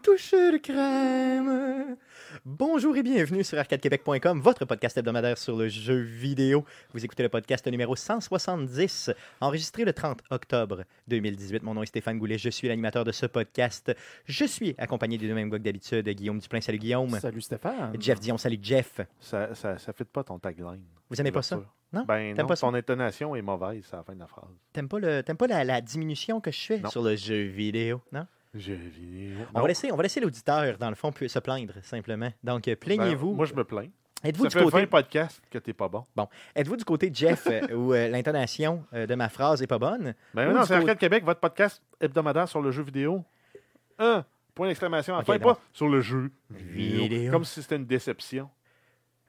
une touche de crème. Bonjour et bienvenue sur arcadequebec.com, votre podcast hebdomadaire sur le jeu vidéo. Vous écoutez le podcast numéro 170, enregistré le 30 octobre 2018. Mon nom est Stéphane Goulet, je suis l'animateur de ce podcast. Je suis accompagné du même gars que d'habitude, Guillaume Duplain. Salut Guillaume. Salut Stéphane. Jeff Dion, salut Jeff. Ça, ça, ça fit pas ton tagline. Vous aimez pas ça? Non? Ben non, pas ça? ton intonation est mauvaise à la fin de la phrase. T'aimes pas, le, t'aimes pas la, la diminution que je fais Non. sur le jeu vidéo, non? Vidéo. On va laisser, on va laisser l'auditeur, dans le fond, se plaindre, simplement. Donc, euh, Ben, plaignez-vous. moi, je me plains. Êtes-vous du fait côté 20 podcasts que t'es pas bon. Êtes-vous du côté de Jeff euh, où euh, l'intonation euh, de ma phrase est pas bonne? Ben non, c'est côté- Arcade Québec, votre podcast hebdomadaire sur le jeu vidéo. Un point d'exclamation. Enfin, pas sur le jeu Vidéo. Comme si c'était une déception.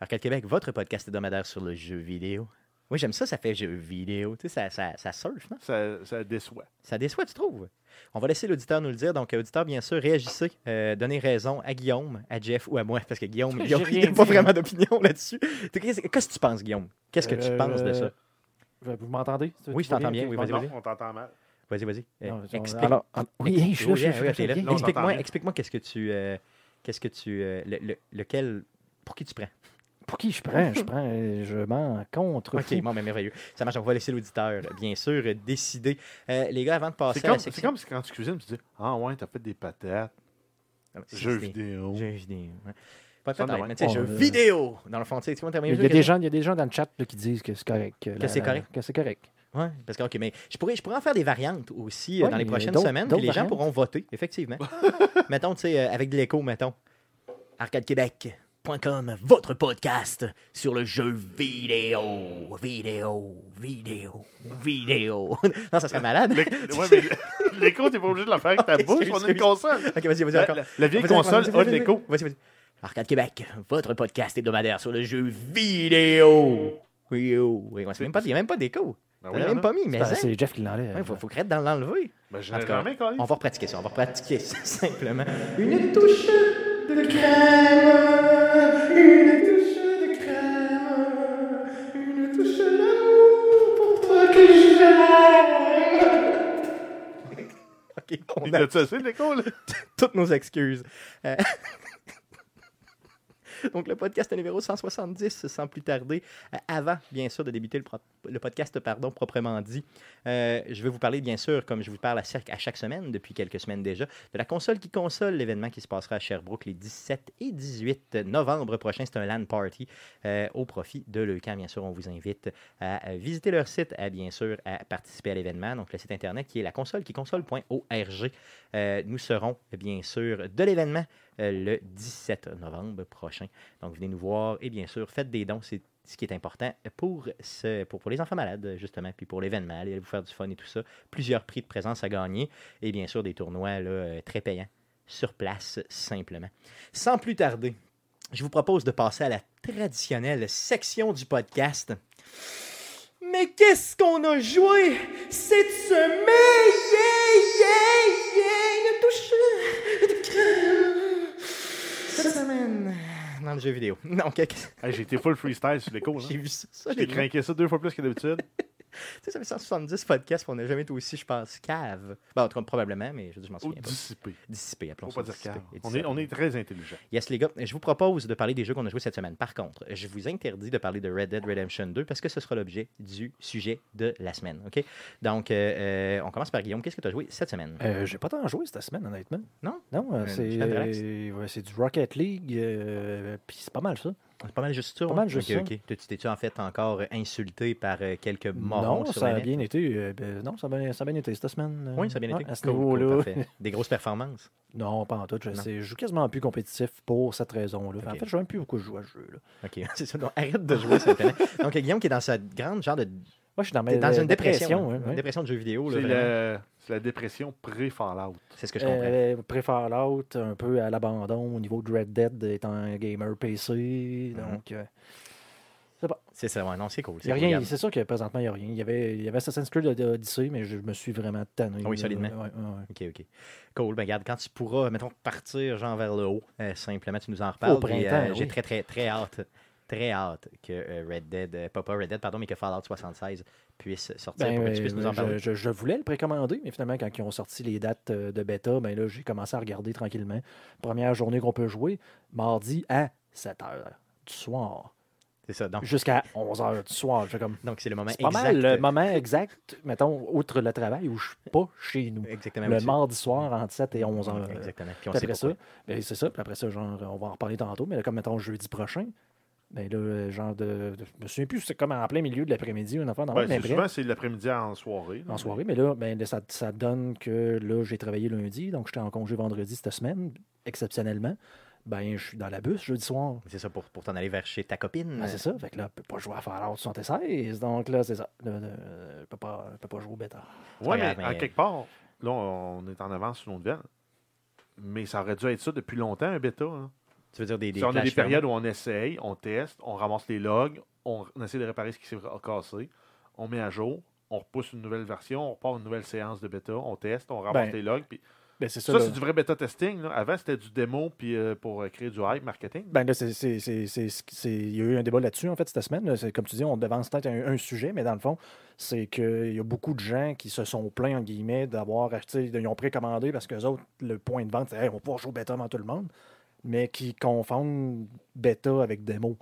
Arcade Québec, votre podcast hebdomadaire sur le jeu vidéo. Oui, j'aime ça, ça fait jeu vidéo. Tu sais, ça, ça, ça surfe, non? Ça, ça déçoit. Ça déçoit, tu trouves? On va laisser l'auditeur nous le dire. Donc, euh, auditeur, bien sûr, réagissez. euh, donnez raison à Guillaume, à Jeff ou à moi, parce que Guillaume, J'ai Guillaume, il n'a pas vraiment d'opinion là-dessus. Qu'est-ce que tu penses, Guillaume? Qu'est-ce que tu Euh, penses de ça? Vous m'entendez? Oui, je t'entends bien. Oui, vas-y, Non, vas-y. on t'entend mal. Vas-y, vas-y. Euh, Explique-moi, explique-moi qu'est-ce que tu, euh, qu'est-ce que tu, euh, le- le- lequel, pour qui tu prends? Pour qui je prends? Je prends, je m'en contre. Ok, bon, mais merveilleux. Ça marche. On va laisser l'auditeur, bien sûr, décider. Euh, les gars, avant de passer C'est à c'est comme si quand tu cuisines, tu dis Ah ouais, t'as fait des patates. Ah, Jeux vidéo. Jeux vidéo. ouais. Pas peut-être, non, mais tu sais, on, jeux vidéo. Dans le fond, tu sais, tu vois, Il terminer y, a des gens, il y a des gens dans le chat là, qui disent que c'est correct. Que, c'est correct? Que c'est correct. Ouais, parce que, ok, mais je pourrais, je pourrais en faire des variantes aussi euh, Ouais, dans les prochaines semaines, puis les gens pourront voter, effectivement. mettons, tu sais, euh, avec de l'écho, mettons. Votre podcast sur le jeu vidéo. Vidéo, vidéo, vidéo. non, ça serait malade. L'é- ouais, mais l'écho, t'es pas obligé de le faire avec ta bouche. On a une console. ok, vas-y, vas-y, La, encore. la- la vieille Vas-y, console vas-y, a vas-y, de vas-y. l'écho. Vas-y, vas-y. Arcade Québec, votre podcast hebdomadaire sur le jeu vidéo. Vidéo. Oui, ouais, c'est même pas- Il n'y a même pas d'écho. Ben On oui, l'a même pas mis, mais hein. c'est Jeff qui l'enlève. Ouais, faut, faut crête dans l'enlever. Ben, En tout cas. On va pratiquer ça, on va pratiquer ça, simplement. Une touche de crème, une touche de crème, une touche d'amour pour toi que j'aime. OK, on Il a a-tu assez de l'écho, là? toutes nos excuses. Euh, Donc, le podcast numéro 170, sans plus tarder, euh, avant, bien sûr, de débuter le, podcast, pardon, proprement dit, euh, je vais vous parler, bien sûr, comme je vous parle à, chaque- à chaque semaine, depuis quelques semaines déjà, de la console qui console, l'événement qui se passera à Sherbrooke les 17 et 18 novembre prochain. C'est un LAN party euh, au profit de Leucan. Bien sûr, on vous invite à, visiter leur site, à bien sûr, à participer à l'événement. Donc, le site internet qui est la console qui console.org. Euh, nous serons, bien sûr, de l'événement le 17 novembre prochain. Donc, venez nous voir et bien sûr, faites des dons. C'est ce qui est important pour, les enfants malades, justement, puis pour l'événement, allez vous faire du fun et tout ça. Plusieurs prix de présence à gagner et bien sûr des tournois euh, très payants sur place, simplement. Sans plus tarder, je vous propose de passer à la traditionnelle section du podcast. Mais qu'est-ce qu'on a joué cette semaine une touche de crème. Cette semaine, dans le jeu vidéo. Non, quelque- Hey, J'ai été full freestyle sur l'écho. j'ai vu ça. ça J'ai craqué ça deux fois plus que d'habitude. Tu sais, ça fait 170 podcasts, on n'a jamais été aussi, je pense, cave. Ben, en tout cas, probablement, mais je, je m'en Ou souviens pas. dissipé. Dissipé, appelons Faut pas ça dire dissipé. cave. Et On est, dissipé. on est très intelligent. Yes, les gars, je vous propose de parler des jeux qu'on a joués cette semaine. Par contre, je vous interdis de parler de Red Dead Redemption 2 parce que ce sera l'objet du sujet de la semaine. OK? Donc, euh, euh, on commence par Guillaume. Qu'est-ce que tu as joué cette semaine? Euh, J'ai pas tant joué cette semaine, honnêtement. Non? Non, euh, c'est euh, du Rocket League. euh, Puis c'est pas mal ça. C'est pas mal juste ça. Pas ouais? mal juste Ok, ça. ok. T'es- T'es-tu en fait encore insulté par euh, quelques morons non, sur ça la a bien été. euh, ben, non, ça a bien, ça a bien été cette semaine. euh, Oui, ça a bien ouais, été. À ce Cool, cool, niveau-là. parfait. Des grosses performances? non, pas en tout. Je, Non. sais, je joue quasiment plus compétitif pour cette raison-là. En fait, je sais même plus beaucoup à ce jeu. Là. OK, c'est ça. Donc, arrête de jouer simplement. Donc, Guillaume qui est dans sa grande genre de. Moi, je suis dans, t'es ma, dans une dépression. dépression. hein? Une dépression de jeux vidéo. C'est c'est la dépression pré-Fallout. C'est ce que je comprends. Euh, Pré-Fallout, un peu à l'abandon au niveau de Red Dead étant un gamer PC. Mhm. Donc, euh, C'est ça, ouais, non, c'est cool. il y a c'est sûr que présentement, il n'y a rien. Il y, avait, il y avait Assassin's Creed Odyssey, mais je me suis vraiment tanné. Ah oui, solidement. Ouais, ouais, ouais. OK, OK. Cool. Ben, regarde, quand tu pourras, mettons, partir genre vers le haut, euh, simplement, tu nous en reparles. Au printemps, euh, J'ai très, très, très hâte. Très hâte que euh, Red Dead, euh, pas, pas Red Dead, pardon, mais que Fallout 76 puisse sortir Ben, pour que tu puisses nous en je, parler. je- je voulais le précommander, mais finalement, quand ils ont sorti les dates euh, de bêta, ben là, j'ai commencé à regarder tranquillement. Première journée qu'on peut jouer, mardi à 7 h du soir. C'est ça. Donc, Jusqu'à 11 h du soir. Je fais comme. donc c'est le moment pas exact. mal le moment exact, mettons, outre le travail, où je suis pas chez nous. Exactement. Le aussi. mardi soir entre 7 et 11 heures. Exactement. Puis on sait après ça, ben, c'est ça. Puis après ça, genre, on va en reparler tantôt, mais là, comme mettons jeudi prochain, ben là, euh, genre de. de- je me souviens plus, c'est comme en plein milieu de l'après-midi, une affaire mais c'est bref, souvent, c'est l'après-midi en soirée. là. en soirée. Mais là, ben, là, ça, ça donne que là, j'ai travaillé lundi, donc j'étais en congé vendredi cette semaine, exceptionnellement. Ben, je suis dans la bus jeudi soir. C'est ça pour, pour t'en aller vers chez ta copine. Ben, c'est ça. Fait que là, je peux pas jouer à Fallout 76. Donc là, c'est ça. Là, là, je peux pas, je peux pas jouer au bêta. Ouais, mais grave, en mais- quelque part, là, on est en avance sur nos nouvelles. Mais ça aurait dû être ça depuis longtemps, un bêta. hein. Tu veux dire des, des Si on a des périodes où on essaye, on teste, on ramasse les logs, on, on essaie de réparer ce qui s'est cassé, on met à jour, on repousse une nouvelle version, on repart une nouvelle séance de bêta, on teste, on ramasse Ben, les logs. Puis Ben, ça. c'est du vrai bêta testing. là. Avant, c'était du démo puis, euh, pour euh, créer du hype marketing. Ben là, c'est, c'est, c'est, c'est- c'est- il y a eu un débat là-dessus, en fait, cette semaine. C'est, comme tu dis, on devance peut-être un, un sujet, mais dans le fond, c'est qu'il y a beaucoup de gens qui se sont plaints, en guillemets, d'avoir acheté, ils ont précommandé parce que autres, le point de vente, c'est hey, on va pouvoir jouer au bêta avant tout le monde, mais qui confondent bêta avec démo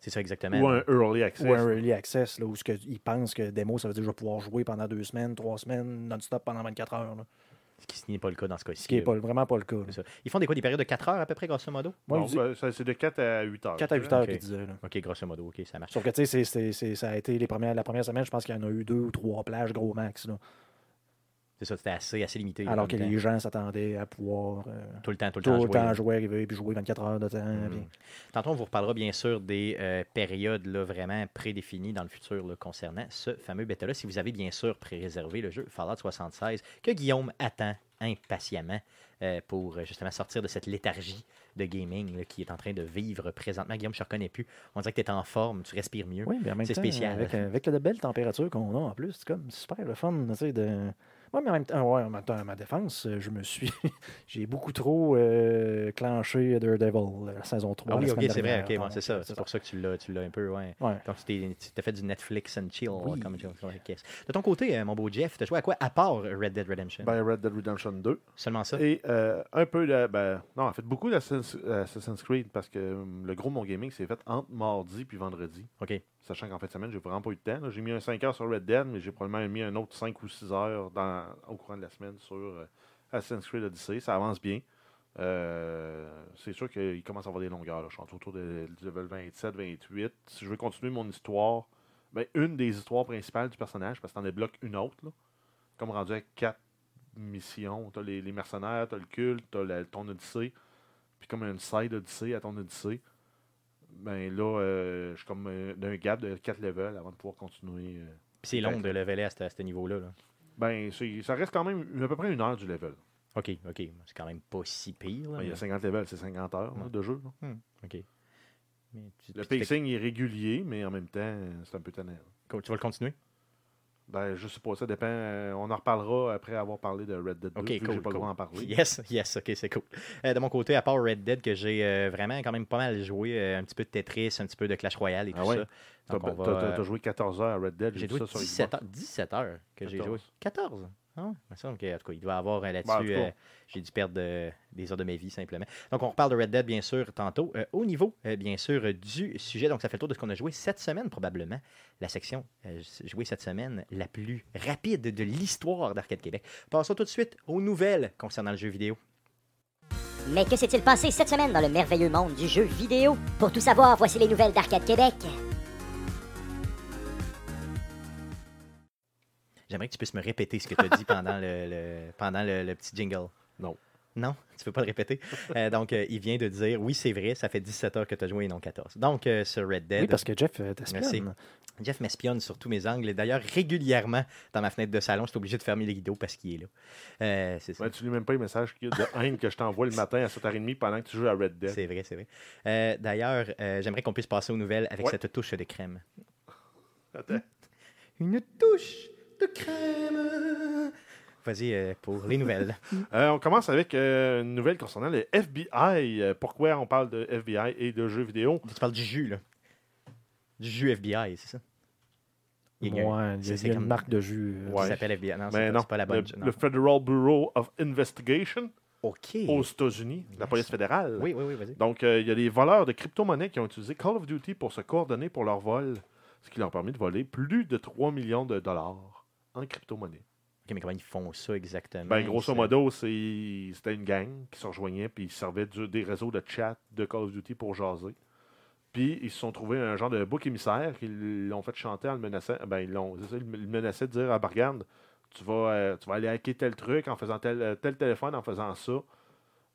C'est ça exactement. Ou un early access. ou un early access, là, où ce que- ils pensent que démo, ça veut dire que je vais pouvoir jouer pendant deux semaines, trois semaines, non-stop pendant 24 heures. là. Ce qui n'est pas le cas dans ce cas-ci. Ce qui n'est pas, vraiment pas le cas. ça. Ils font des quoi Des périodes de 4 heures à peu près, grosso modo? Moi, Non, je dis ben, ça, c'est de 4 à 8 heures. 4 à je 8 dirais. heures Ok. qu'ils disaient. là. Ok, grosso modo, ok, ça marche. Sauf que, tu sais, c'est- c'est- c'est- ça a été les premières, la première semaine, je pense qu'il y en a eu deux ou trois plages gros max. là. C'est ça, c'était assez, assez limité. alors que les gens s'attendaient à pouvoir euh. Tout le temps, tout le tout temps. le jouer, temps jouer, arriver, puis jouer 24 heures de temps. Puis- Tantôt, on vous reparlera bien sûr des euh, périodes là, vraiment prédéfinies dans le futur là, concernant ce fameux bêta-là. Si vous avez bien sûr pré-réservé le jeu Fallout 76, que Guillaume attend impatiemment euh, pour justement sortir de cette léthargie de gaming là, qui est en train de vivre présentement. Guillaume, je ne reconnais plus. On dirait que tu es en forme, tu respires mieux. Oui, mais en même temps, spécial. Avec, avec la belle température qu'on a en plus, c'est comme super le fun. Tu sais, de... Ouais, mais en même temps, ouais, en même temps, à ma défense, euh, je me suis. j'ai beaucoup trop euh, clenché Daredevil, la saison 3. Ah oui, ok, c'est vrai, ok, bon, c'est ça. euh, C'est pour ça que tu l'as, tu l'as un peu, ouais. Ouais. Donc, tu t'es- t'as fait du Netflix and chill. Oui. Comme, comme- yes. De ton côté, euh, mon beau Jeff, tu as joué à quoi à part Red Dead Redemption? Ben, Red Dead Redemption 2. Seulement ça? Et euh, un peu de. Ben, non, en fait, beaucoup d'Assassin's Assassin's Creed parce que hum, le gros de mon gaming s'est fait entre mardi puis vendredi. Ok. Sachant qu'en fin de semaine, j'ai vraiment pas eu de temps. J'ai mis un 5 heures sur Red Dead, mais j'ai probablement mis un autre 5 ou 6 heures au courant de la semaine sur euh, Assassin's Creed Odyssey. Ça avance bien. Euh, c'est sûr qu'il commence à avoir des longueurs. Je suis autour de, level 27, 28. Si je veux continuer mon histoire, ben, une des histoires principales du personnage, parce que t'en débloques une autre, là, comme rendu à 4 missions. T'as les, les mercenaires, t'as le culte, t'as la- ton Odyssée, puis comme une side Odyssée à ton Odyssée. Ben là, euh, je suis comme euh, d'un gap de 4 levels avant de pouvoir continuer. euh. Puis c'est long de leveler à ce, à ce niveau-là. là. Ben, c'est- ça reste quand même à peu près une heure du level. Ok, ok. C'est quand même pas si pire. là, il y a mais- 50 levels, c'est 50 heures là, Ouais. de jeu. là. Ok. Mais tu, Le tu te fais- pacing est régulier, mais en même temps, c'est un peu tannant. tu vas le continuer? Ben, je pas, ça dépend. euh, on en reparlera après avoir parlé de Red Dead 2. Ok, vu que cool, j'ai pas le droit cool. d'en parler. Yes, yes, ok, c'est cool. Euh, de mon côté, à part Red Dead, que j'ai euh, vraiment quand même pas mal joué, euh, un petit peu de Tetris, un petit peu de Clash Royale et Ah tout ouais? ça. T'as va, euh, joué 14 heures à Red Dead. J'ai joué ça sur 17 Xbox. heures, 17 heures que j'ai 14. joué. 14 Ah, il me semble que, en tout cas, il doit y avoir euh, là-dessus. Ben, euh, j'ai dû perdre euh, des heures de ma vie, simplement. Donc, on reparle de Red Dead, bien sûr, tantôt. Euh, au niveau, euh, bien sûr, du sujet, donc ça fait le tour de ce qu'on a joué cette semaine, probablement. La section euh, jouée cette semaine, la plus rapide de l'histoire d'Arcade Québec. Passons tout de suite aux nouvelles concernant le jeu vidéo. Mais que s'est-il passé cette semaine dans le merveilleux monde du jeu vidéo? Pour tout savoir, voici les nouvelles d'Arcade Québec. J'aimerais que tu puisses me répéter ce que tu as dit pendant, le, le- pendant le, le petit jingle. Non. Non, tu peux pas le répéter? Euh, donc, euh, il vient de dire, oui, c'est vrai, ça fait 17 heures que tu as joué et non 14. Donc, euh, sur Red Dead, Oui, parce que Jeff euh, Merci. t'espionne. Jeff m'espionne sur tous mes angles. Et d'ailleurs, régulièrement, dans ma fenêtre de salon, je suis obligé de fermer les rideaux parce qu'il est là. Euh, c'est ça. Ouais, tu lis même pas les messages de haine que je t'envoie le matin à 7h30 pendant que tu joues à Red Dead. C'est vrai, c'est vrai. Euh, d'ailleurs, euh, j'aimerais qu'on puisse passer aux nouvelles avec Ouais. cette touche de crème. Attends. Une touche de crème. Vas-y euh, pour les nouvelles. Euh, on commence avec euh, une nouvelle concernant le FBI. Pourquoi on parle de FBI et de jeux vidéo? Tu parles du jus, là. Du jus FBI, c'est ça? Il y a- Ouais, il y c'est- a, c'est il y a comme- une marque de jus. euh, qui Ouais. s'appelle FBI. Non, c'est pas, la le, bonne. non. le Federal Bureau of Investigation OK. aux États-Unis, la police fédérale. Oui, oui, oui, vas-y. Donc, euh, il y a des voleurs de crypto-monnaies qui ont utilisé Call of Duty pour se coordonner pour leur vol, ce qui leur a permis de voler plus de 3 millions de dollars en crypto-monnaie. OK, mais comment ils font ça exactement? Ben, grosso modo, c'était une gang qui se rejoignait, puis ils servaient du- des réseaux de chat de Call of Duty pour jaser. Puis ils se sont trouvés un genre de bouc émissaire qu'ils l'ont fait chanter en le menaçant. Ben, ils l'ont, menaçaient de dire à Bargane, tu vas, euh, tu vas aller hacker tel truc en faisant tel, euh, tel téléphone, en faisant ça,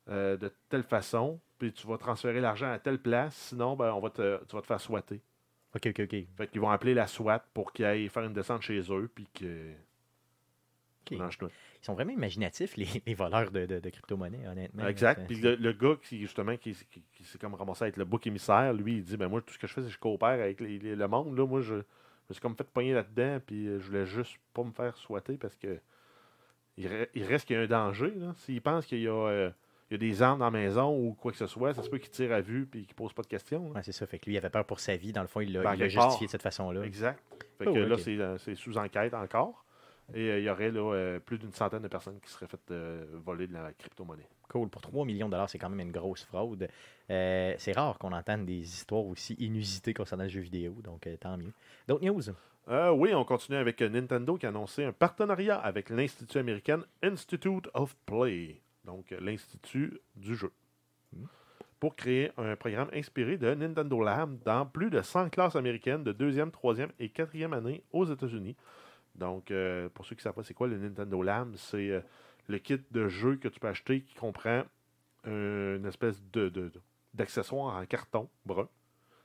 euh, de telle façon, puis tu vas transférer l'argent à telle place, sinon, ben, on va te, tu vas te faire swatter. OK, OK, OK. Fait qu'ils vont appeler la SWAT pour qu'ils aillent faire une descente chez eux, puis que. Ils sont vraiment imaginatifs, les, les voleurs de, de, de crypto-monnaies, honnêtement. Exact. Puis le, le gars qui, justement, qui, qui, qui s'est comme ramassé avec le bouc émissaire, lui, il dit ben moi, tout ce que je fais, c'est que je coopère avec les- les- le monde. Là. Moi, je, je me suis comme fait pogner là-dedans, puis euh, je voulais juste pas me faire souhaiter parce que il, re- il reste qu'il y a un danger. là. S'il pense qu'il y, a, euh, il y a des armes dans la maison ou quoi que ce soit, ça se peut qu'il tire à vue puis qu'il pose pas de questions. là. Ouais, c'est ça. Fait que lui, il avait peur pour sa vie. Dans le fond, il l'a Ben, il justifié de cette façon-là. Exact. Fait Oh, que là, c'est, euh, c'est sous enquête encore. Et euh, il y aurait là, euh, plus d'une centaine de personnes qui seraient faites euh, voler de la crypto-monnaie. Cool. Pour 3 millions de dollars, c'est quand même une grosse fraude. C'est rare qu'on entende des histoires aussi inusitées concernant le jeu vidéo. Donc, tant mieux. D'autres news? Oui, on continue avec Nintendo qui a annoncé un partenariat avec l'Institut américain Institute of Play, donc euh, l'Institut du jeu, Hmm. pour créer un programme inspiré de Nintendo Lab dans plus de 100 classes américaines de deuxième, troisième et quatrième année aux États-Unis. Donc, euh, pour ceux qui ne savent pas c'est quoi le Nintendo Lab, c'est euh, le kit de jeu que tu peux acheter qui comprend une espèce de, d'accessoire en carton brun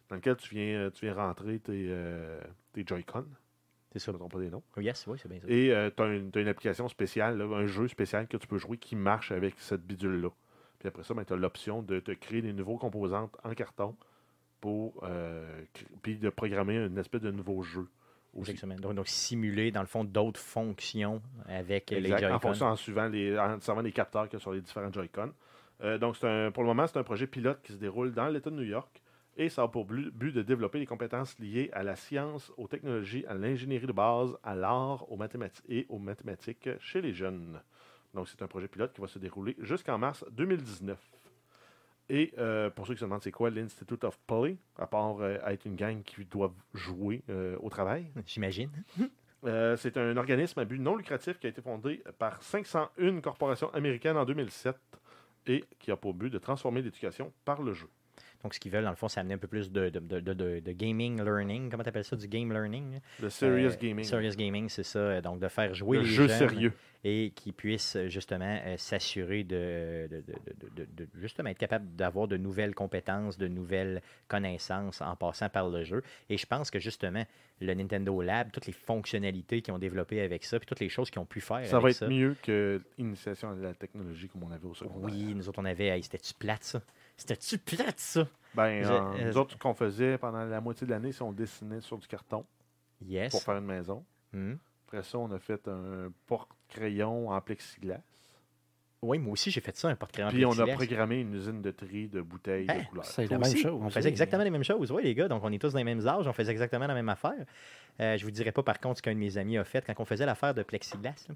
dans lequel tu viens, rentrer tes, tes Joy-Con. C'est ça. Je ne me trompe pas des noms. Yes, oui, c'est bien ça. Et tu as, une, application spéciale, là, un jeu spécial que tu peux jouer qui marche avec cette bidule-là. Puis après ça, tu as l'option de te créer des nouveaux composantes en carton pour euh, puis de programmer une espèce de nouveau jeu. Aussi. Donc, donc, simuler, dans le fond, d'autres fonctions avec euh, les Exact, en Joy-Con. fonction en suivant les, en servant les capteurs qu'il y a sur les différents Joy-Con. Euh, donc, un, pour le moment, c'est un projet pilote qui se déroule dans l'État de New York et ça a pour but, de développer les compétences liées à la science, aux technologies, à l'ingénierie de base, à l'art, aux mathématiques et aux mathématiques chez les jeunes. Donc, c'est un projet pilote qui va se dérouler jusqu'en mars 2019. Et euh, pour ceux qui se demandent c'est quoi l'Institute of Play, à part euh, être une gang qui doit jouer euh, au travail, J'imagine. c'est un organisme à but non lucratif qui a été fondé par 501 corporations américaines en 2007 et qui a pour but de transformer l'éducation par le jeu. Donc, ce qu'ils veulent, dans le fond, c'est amener un peu plus de, de, de, de- de gaming learning. Comment tu appelles ça? Du game learning? Le serious Euh, gaming. Serious gaming, c'est ça. Euh, Donc, de faire jouer le les jeu jeunes sérieux. et qui puissent euh, justement euh, s'assurer de, justement être capable d'avoir de nouvelles compétences, de nouvelles connaissances en passant par le jeu. Et je pense que justement, le Nintendo Lab, toutes les fonctionnalités qu'ils ont développées avec ça, puis toutes les choses qu'ils ont pu faire Ça va être mieux que l'initiation à la technologie comme on avait au secondaire. Oui, nous autres, on avait. hey, C'était-tu plate, ça? C'était-tu plate, ça? Ben, euh, euh, nous autres, ce qu'on faisait pendant la moitié de l'année, c'est on dessinait sur du carton Yes. pour faire une maison. Hmm. Après ça, on a fait un porte-crayon en plexiglas. Oui, moi aussi, j'ai fait ça, un porte-crayon Puis on a plexiglas. programmé une usine de tri de bouteilles Hein? de couleurs. C'est la même aussi, chose. On faisait exactement les mêmes choses, oui, les gars. Donc, on est tous dans les mêmes âges, on faisait exactement la même affaire. Euh, je vous dirais pas, par contre, ce qu'un de mes amis a fait. Quand on faisait l'affaire de plexiglas, là,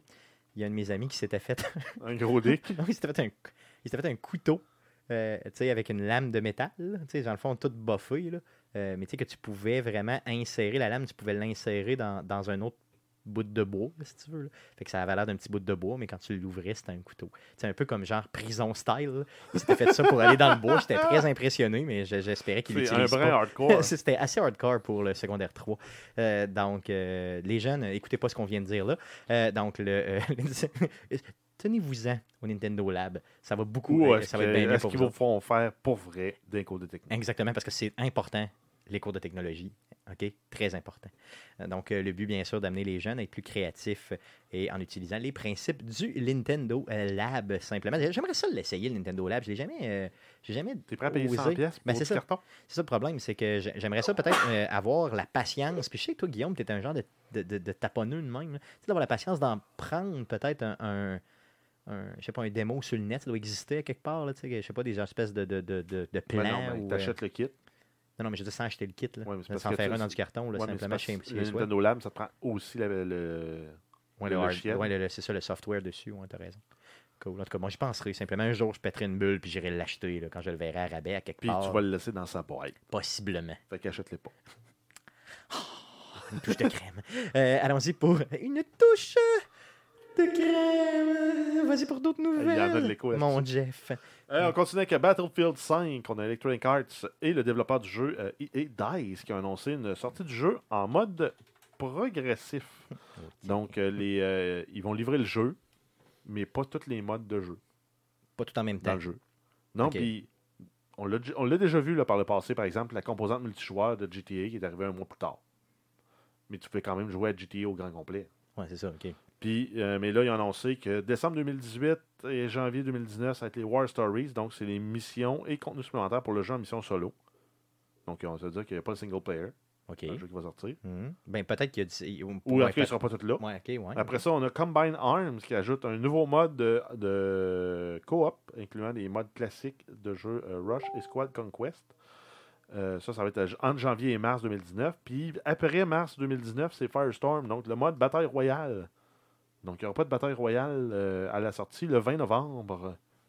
il y a un de mes amis qui s'était fait. Un gros dick. Non, il s'était fait un, il s'était fait un couteau, euh, tu sais, avec une lame de métal, là, tu sais, dans le fond, toute buffée, là. Euh, mais tu sais, que tu pouvais vraiment insérer la lame, tu pouvais l'insérer dans, dans un autre bout de bois, si tu veux. là. Fait que ça avait l'air d'un petit bout de bois, mais quand tu l'ouvrais, c'était un couteau. C'est un peu comme genre prison style. Il s'était fait ça pour aller dans le bois. J'étais très impressionné, mais je- j'espérais qu'il C'est un l'utilise brin pas. hardcore. C'était assez hardcore pour le secondaire 3. Euh, donc, euh, les jeunes, écoutez pas ce qu'on vient de dire là. Euh, donc, le, tenez-vous-en au Nintendo Lab. Ça va beaucoup. Ou ça va être bien mieux est-ce pour qu'ils vous font faire pour vrai des cours de technique? Exactement, parce que c'est important, les cours de technologie. OK? Très important. Donc, euh, le but, bien sûr, d'amener les jeunes à être plus créatifs et en utilisant les principes du Nintendo euh, Lab, simplement. J'aimerais ça l'essayer, le Nintendo Lab. Je l'ai jamais, euh, j'ai jamais T'es prêt à payer 100 osé. pièces Ben, c'est ça. carton? C'est ça le problème, c'est que j'ai- j'aimerais ça peut-être euh, avoir la patience. Puis je sais que toi, Guillaume, tu es un genre de, de, de- de taponneux de même. Tu sais, d'avoir la patience d'en prendre peut-être un, un, un- je sais pas, un démo sur le net. Ça doit exister quelque part. Là, tu sais, je sais pas, des espèces de, de, de, de, plans. non, ben, ou, euh, t'achètes le kit. Non, non, mais je dis sans acheter le kit. Là. Ouais, mais sans faire un dans du carton, là, Ouais, simplement chez soi. Nintendo Lab, ça te prend aussi la- le, Ouais, le le logiciel. ouais, le- le- c'est ça, le software dessus. Ouais, t'as raison. Cool. En tout cas, moi, j'y penserai. Simplement, un jour, je pèterai une bulle puis j'irai l'acheter quand je le verrai à rabais à quelque Puis part. tu vas le laisser dans sa boîte. Possiblement. Fait qu'achète-les pas. Une touche de crème. Euh, Allons-y pour une touche de crème. Vas-y pour d'autres Il y en a de nouvelles. l'écho. Mon Jeff. Euh, on continue avec Battlefield 5. On a Electronic Arts et le développeur du jeu euh, EA DICE qui a annoncé une sortie du jeu en mode progressif. Donc, euh, les, euh, ils vont livrer le jeu, mais pas tous les modes de jeu Pas tout en même dans temps. le jeu. Non, puis on l'a on l'a déjà vu là, par le passé, par exemple, la composante multijoueur de GTA qui est arrivée un mois plus tard. Mais tu peux quand même jouer à GTA au grand complet. Ouais, c'est ça, ok. Puis, euh, mais là, ils ont annoncé que décembre 2018 et janvier 2019, ça va être les War Stories. Donc, c'est les missions et contenus supplémentaires pour le jeu en mission solo. Donc, on va dire qu'il n'y a pas de single player Ok. le jeu qui va sortir. Mhm. Ben, peut-être qu'il y a du. Ou, cas, il ne sera pas tout là. Ouais, ouais. Après ça, on a Combine Arms qui ajoute un nouveau mode de, de coop, incluant des modes classiques de jeu euh, Rush et Squad Conquest. Euh, ça, ça va être entre janvier et mars 2019. Puis après mars 2019, c'est Firestorm, donc le mode bataille royale. Donc il n'y aura pas de bataille royale euh, à la sortie le 20 novembre.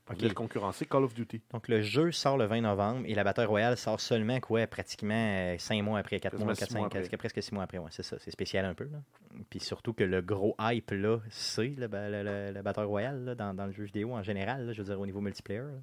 Pour Ok. venir concurrencer Call of Duty. Donc, le jeu sort le 20 novembre et la bataille royale sort seulement, quoi, pratiquement 5 mois après, 4 Quasiment mois, six 4, mois 5, après. presque 6 mois après. Ouais, c'est ça, c'est spécial un peu. Là. Puis surtout que le gros hype, là, c'est la bataille royale là, dans, dans le jeu vidéo en général, là, je veux dire au niveau multiplayer. là.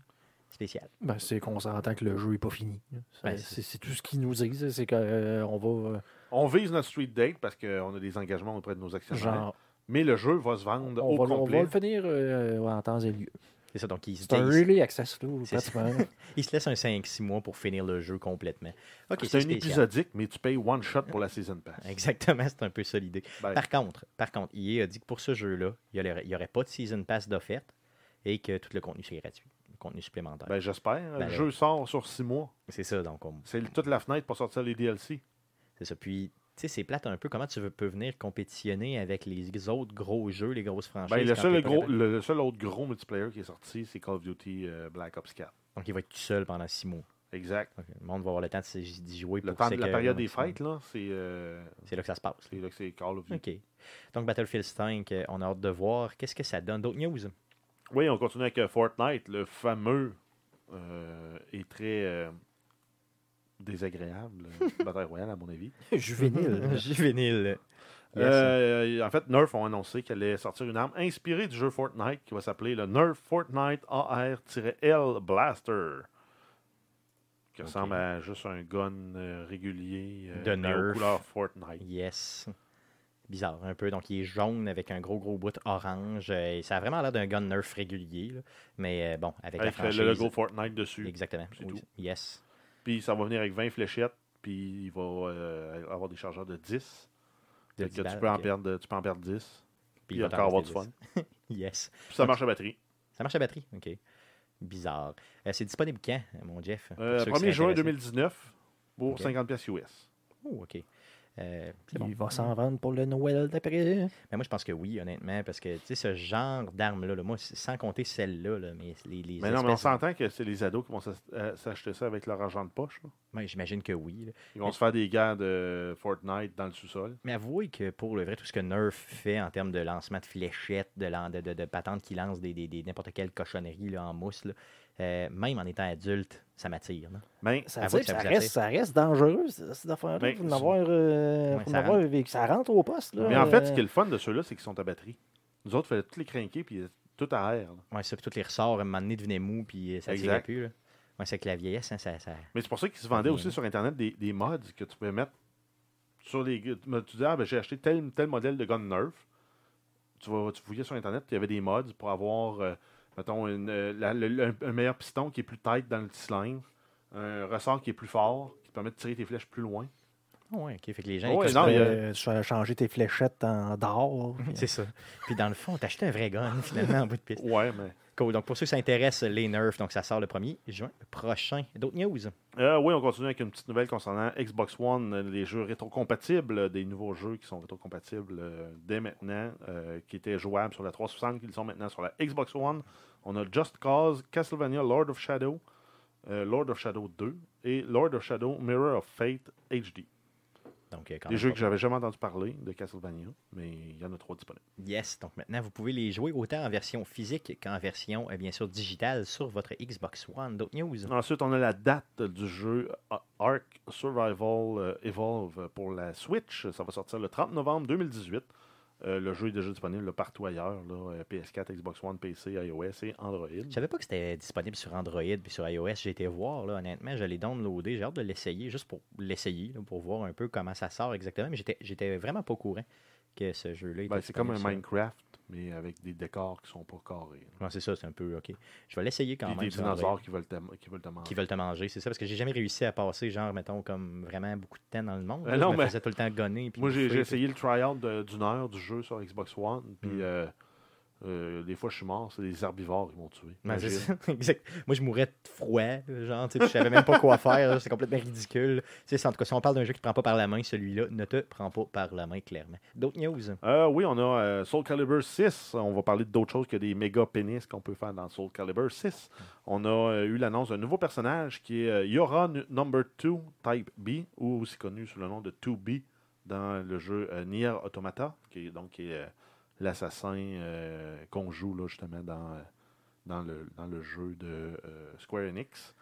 Spécial. Ben, c'est qu'on s'entend que le jeu n'est pas fini. Ben, c'est c'est tout ce qu'ils nous disent. C'est qu'on va. euh, On vise notre street date parce qu'on a des engagements auprès de nos actionnaires. genre, Mais le jeu va se vendre on au va, on va complet. le finir euh, en temps et lieu. C'est ça, donc il, C'est un il- early access là, C'est il se laisse un 5-6 mois pour finir le jeu complètement. Ok, c'est un épisodique, mais tu payes one shot pour la Season Pass. Exactement, c'est un peu ça l'idée. Ben, Par contre, par contre, EA a dit que pour ce jeu-là, il n'y aurait, pas de Season Pass d'offerte et que tout le contenu serait gratuit, le contenu supplémentaire. ben, j'espère. Ben, le là. jeu sort sur six mois. c'est ça, donc on- C'est toute la fenêtre pour sortir les DLC. c'est ça. Puis, sais, c'est plate un peu comment tu veux, peux venir compétitionner avec les autres gros jeux, les grosses franchises. Ben, le, seul gros, le, le autre gros multiplayer qui est sorti, c'est Call of Duty euh, Black Ops 4. Donc, il va être tout seul pendant 6 mois. Exact. Donc, le monde va avoir le temps d'y jouer Le pour temps de la période des fêtes, là, c'est euh, C'est là que ça se passe. c'est là que c'est Call of Duty. OK. Donc, Battlefield 5, euh, on a hâte de voir. Qu'est-ce que ça donne? D'autres news? Oui, on continue avec Fortnite, le fameux euh, et très désagréable euh, Bataille Royale, à mon avis. Juvénile. Juvénile. Yes. Euh, en fait, Nerf ont annoncé qu'elle allait sortir une arme inspirée du jeu Fortnite qui va s'appeler le Nerf Fortnite AR-L Blaster. Qui ressemble à juste un gun euh, régulier euh, De Nerf. couleurs Fortnite. Yes. Bizarre un peu. Donc, il est jaune avec un gros, gros bout orange. Euh, et ça a vraiment l'air d'un gun Nerf régulier. là. Mais euh, bon, avec, Avec la le franchise. logo Fortnite dessus. Exactement. C'est Oui. tout. Yes. Puis ça va venir avec 20 fléchettes. Puis il va euh, avoir des chargeurs de 10. De Fait 10 que tu, peux en perdre, tu peux en perdre 10. Puis il va encore avoir du fun. 10. Yes. Puis ça marche à batterie. Ça marche à batterie? OK. Bizarre. Euh, c'est disponible quand, mon Jeff? Pour Euh, ceux qui 1er seraient juin intéressés? 2019 pour Ok. 50 pièces US. Oh, OK. Euh, bon. Il va s'en vendre pour le Noël d'après. Mais moi, je pense que oui, honnêtement, parce que, tu sais, ce genre d'arme-là, là, moi, sans compter celle-là, là, mais les, les Mais non, mais on s'entend que c'est les ados qui vont euh, s'acheter ça avec leur argent de poche. Ouais, J'imagine que oui. là. Ils vont Mais- se faire des guerres de Fortnite dans le sous-sol. Mais avouez que pour le vrai, tout ce que Nerf fait en termes de lancement de fléchettes, de, de, de, de patentes qui lancent des, des, des- n'importe quelle cochonnerie là, en mousse, là, euh, même en étant adulte, ça m'attire. Ben, Ça, reste, ça reste dangereux, cette affaire-là. Ben, Faut en avoir, euh, Ouais, faut ça en avoir vécu. Ça rentre au poste. Là, mais en fait, euh, ce qui est le fun de ceux-là, c'est qu'ils sont à batterie. Nous autres, il fallait tous les craquer puis tout à air. Ouais, ça, puis tous les ressorts, à un moment donné, devenaient mous, puis euh, ça tirait Exact. plus. Là. Ouais, c'est que la vieillesse, hein, ça, ça... Mais c'est pour ça qu'ils se vendaient aussi sur Internet des, des mods que tu peux mettre sur les. Tu me- tu dis, ah, ben, j'ai acheté tel, tel modèle de gun Nerf. Tu, vas, tu fouillais sur Internet, il y avait des mods pour avoir, euh, mettons, une, euh, la- le- le- un, meilleur piston qui est plus tight dans le cylindre, un ressort qui est plus fort, qui te permet de tirer tes flèches plus loin. Ah ouais, OK. Fait que les gens... Ouais, ils non, euh, changer tes fléchettes en d'or. C'est ça. Puis dans le fond, acheté un vrai gun, finalement, en bout de piste. Ouais, mais. Cool. Donc, pour ceux qui s'intéressent, les Nerfs, donc ça sort le 1er juin prochain. D'autres news? Euh, oui, on continue avec une petite nouvelle concernant Xbox One, euh, les jeux rétrocompatibles, des nouveaux jeux qui sont rétrocompatibles euh, dès maintenant, euh, qui étaient jouables sur la 360, qui sont maintenant sur la Xbox One. On a Just Cause, Castlevania, Lord of Shadow, Lord of Shadow 2 et Lord of Shadow Mirror of Fate HD. Donc, euh, quand Des jeux que j'avais jamais entendu parler de Castlevania, mais il y en a trois disponibles. Yes, donc maintenant vous pouvez les jouer autant en version physique qu'en version euh, bien sûr digitale sur votre Xbox One. D'autres news? Ensuite, on a la date du jeu euh, Ark Survival Evolve pour la Switch. Ça va sortir le 30 novembre 2018. Euh, le jeu est déjà disponible là, partout ailleurs, là, euh, PS4, Xbox One, PC, iOS et Android. Je savais pas que c'était disponible sur Android puis sur iOS. J'ai été voir, là, honnêtement, je l'ai downloadé. J'ai hâte de l'essayer, juste pour l'essayer, pour voir un peu comment ça sort exactement. Mais j'étais, vraiment pas au courant que ce jeu-là était Ben, c'est comme un Minecraft, mais avec des décors qui sont pas carrés. Ouais, c'est ça, c'est un peu OK. Je vais l'essayer quand même. des dinosaures qui veulent te, qui veulent te manger. qui veulent te manger, c'est ça, parce que j'ai jamais réussi à passer, genre, mettons, comme vraiment beaucoup de temps dans le monde. Euh, là. non, je me mais- faisais tout le temps gonner. Moi, j'ai puis- essayé le tryout d'une heure du jeu sur Xbox One, puis Mm. euh, euh, des fois, je suis mort. C'est des herbivores qui m'ont tué. Exact. Moi, je mourrais de froid, genre, je savais même pas quoi faire. C'est complètement ridicule. En tout cas, si on parle d'un jeu qui te prend pas par la main, celui-là ne te prend pas par la main, clairement. D'autres news? Euh, oui, on a euh, Soul Calibur 6. On va parler d'autres choses que des méga pénis qu'on peut faire dans Soul Calibur 6. On a eu l'annonce d'un nouveau personnage qui est Yora Number 2 Type B, ou aussi connu sous le nom de 2B dans le jeu Nier Automata, qui est donc qui est, l'assassin euh, qu'on joue là, justement dans, dans, le, dans le jeu de euh, Square Enix.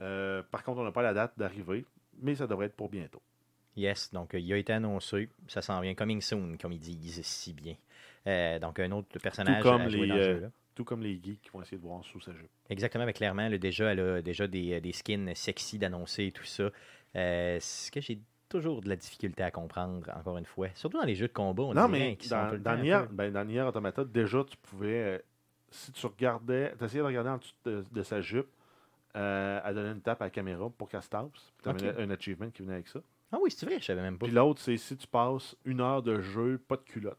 Euh, par contre, on n'a pas la date d'arrivée, mais ça devrait être pour bientôt. Yes, donc il a été annoncé. Ça s'en vient coming soon, comme ils disent si bien. Euh, donc, un autre personnage comme à jouer les, dans ce euh, jeu-là. Tout comme les geeks qui vont essayer de voir sous sa jupe. Exactement, mais clairement, là, déjà, elle a déjà des, des skins sexy d'annoncer et tout ça. Euh, ce que j'ai toujours de la difficulté à comprendre, encore une fois. Surtout dans les jeux de combat, on non, mais sont tout dans, le dans, Nier, ben, dans Nier Automata, déjà, tu pouvais, euh, si tu regardais, tu essayais de regarder en dessous de, de sa jupe, euh, elle donnait une tape à la caméra pour qu'elle se tape. Tu un achievement qui venait avec ça. Ah oui, c'est vrai, je savais même pas. Puis l'autre, c'est si tu passes une heure de jeu, pas de culotte.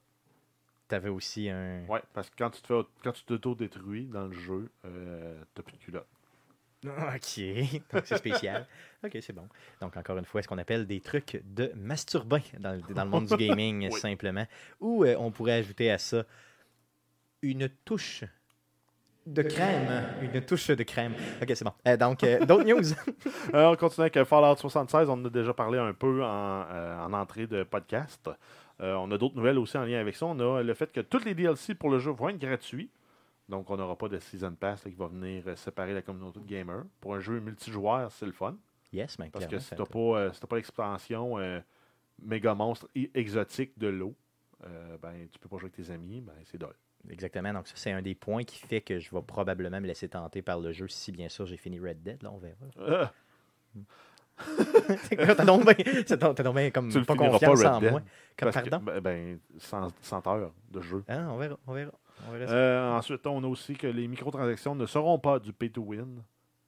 T'avais aussi un. Ouais, parce que quand tu te fais, quand tu t'auto-détruis dans le jeu, euh, t'as plus de culotte. Ok, donc c'est spécial. ok, c'est bon. Donc, encore une fois, ce qu'on appelle des trucs de masturbain dans, le- dans le monde du gaming, Oui. simplement. Ou euh, on pourrait ajouter à ça une touche de crème. Une touche de crème. Ok, c'est bon. Euh, donc, euh, d'autres news? Euh, on continue avec Fallout 76. On en a déjà parlé un peu en, en entrée de podcast. On a d'autres nouvelles aussi en lien avec ça. On a le fait que tous les DLC pour le jeu vont être gratuits. Donc, on n'aura pas de Season Pass là, qui va venir euh, séparer la communauté de gamers. Pour un jeu multijoueur, c'est le fun. Yes, mais Parce que si tu n'as pas, euh, si pas l'expansion euh, méga monstre exotique de l'eau, ben, tu peux pas jouer avec tes amis, ben, c'est dole. Exactement. Donc, ça, c'est un des points qui fait que je vais probablement me laisser tenter par le jeu si, bien sûr, j'ai fini Red Dead. Là, on verra. Euh, T'as donc bien- bien comme Tu pas confiance pas, en moi. Comme, parce que, pardon? ben, ben, 100, 100 heures de jeu. Ah, on verra. On verra. On. Euh, ensuite, on a aussi que les microtransactions ne seront pas du pay to win.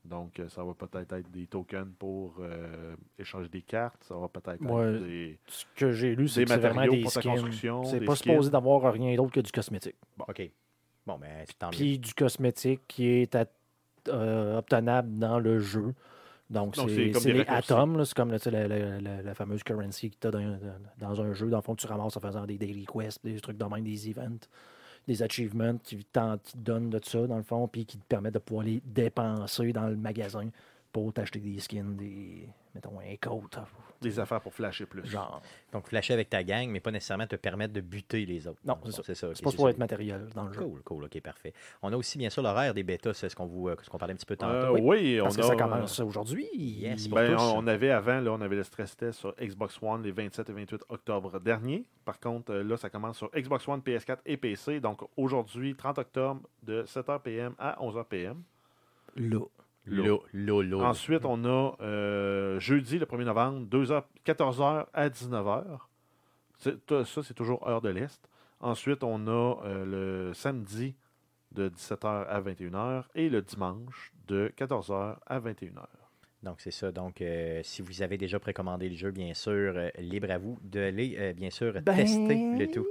Donc, euh, ça va peut-être être des tokens pour euh, échanger des cartes. Ça va peut-être Ouais. être des, Ce que j'ai lu, c'est vraiment matériaux des pour ta skins. construction. C'est pas skins. supposé d'avoir rien d'autre que du cosmétique. OK. Bon, ben, tant mieux. Puis du cosmétique qui est euh, obtenable dans le jeu. Donc, c'est les atomes, c'est comme la, la- la- la fameuse currency que tu as dans, dans un jeu. Dans le fond, tu ramasses en faisant des daily quests, des trucs de même, des events, des achievements qui, te donnent de ça, dans le fond, puis qui te permettent de pouvoir les dépenser dans le magasin pour t'acheter des skins, des, mettons, un coat, Des affaires pour flasher plus. genre. Donc, flasher avec ta gang, mais pas nécessairement te permettre de buter les autres. Non, c'est ça. C'est ça. pas pour être matériel dans le jeu. Cool, cool, ok, parfait. On a aussi, bien sûr, l'horaire des bêtas, c'est ce qu'on vous, euh, ce qu'on parlait un petit peu tantôt. Euh, Oui. oui, on que a, ça commence aujourd'hui. Yes, Ben, on, on avait avant, là, on avait le stress test sur Xbox One les 27 et 28 octobre dernier. Par contre, euh, là, ça commence sur Xbox One, PS4 et PC. Donc aujourd'hui, 30 octobre, de 7h PM à 11h PM. Là. Lo, lo, lo. Ensuite, on a euh, jeudi, le 1er novembre, 2h, 14h à 19h. C'est- t- Ça, c'est toujours heure de l'Est. Ensuite, on a euh, le samedi de 17h à 21h et le dimanche de 14h à 21h. Donc, c'est ça. Donc, euh, si vous avez déjà précommandé le jeu, bien sûr, euh, libre à vous de les, euh, bien sûr, Ben, tester le tout.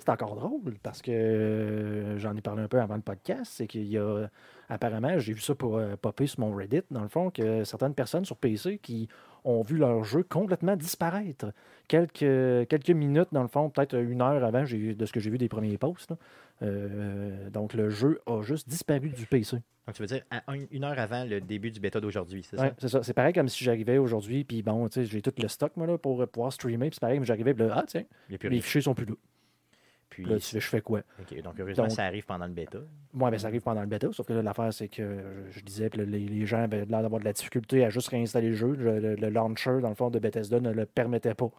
C'est encore drôle parce que euh, j'en ai parlé un peu avant le podcast. C'est qu'il y a apparemment, j'ai vu ça pour euh, popper sur mon Reddit, dans le fond, que certaines personnes sur PC qui ont vu leur jeu complètement disparaître. Quelques, quelques minutes, dans le fond, peut-être une heure avant de ce que j'ai vu des premiers posts. là. Euh, donc, le jeu a juste disparu du PC. Donc, tu veux dire à un- une heure avant le début du bêta d'aujourd'hui, c'est Ouais, ça? c'est ça. C'est pareil comme si j'arrivais aujourd'hui, puis bon, tu sais, j'ai tout le stock, moi, là, pour euh, pouvoir streamer. Puis c'est pareil, mais j'arrivais, là, ah, tiens, les rien. fichiers sont plus là. Puis, là, tu fais, je fais quoi? OK, donc, heureusement, Donc- ça arrive pendant le bêta. Moi, ben, ça arrive pendant le bêta, sauf que là, l'affaire, c'est que je disais que les, les gens avaient l'air d'avoir de la difficulté à juste réinstaller le jeu. Le, le- le launcher, dans le fond, de Bethesda ne le permettait pas.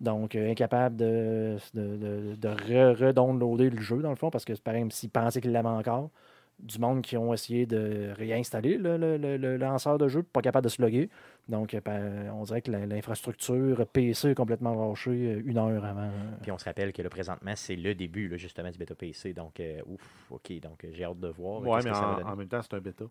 Donc, euh, incapable de, de, de, de re- redownloader le jeu, dans le fond, parce que c'est pareil, s'ils pensaient qu'ils l'avaient encore, du monde qui ont essayé de réinstaller le, le- le- le lanceur de jeu, pas capable de se loguer. Donc, euh, ben, on dirait que l'infrastructure PC est complètement lâchée euh, une heure avant. Puis on se rappelle que là, présentement, c'est le début là, justement du bêta PC. Donc, euh, ouf, OK. Donc, euh, j'ai hâte de voir. euh, qu'est-ce mais que ça va en, en même temps, c'est un bêta.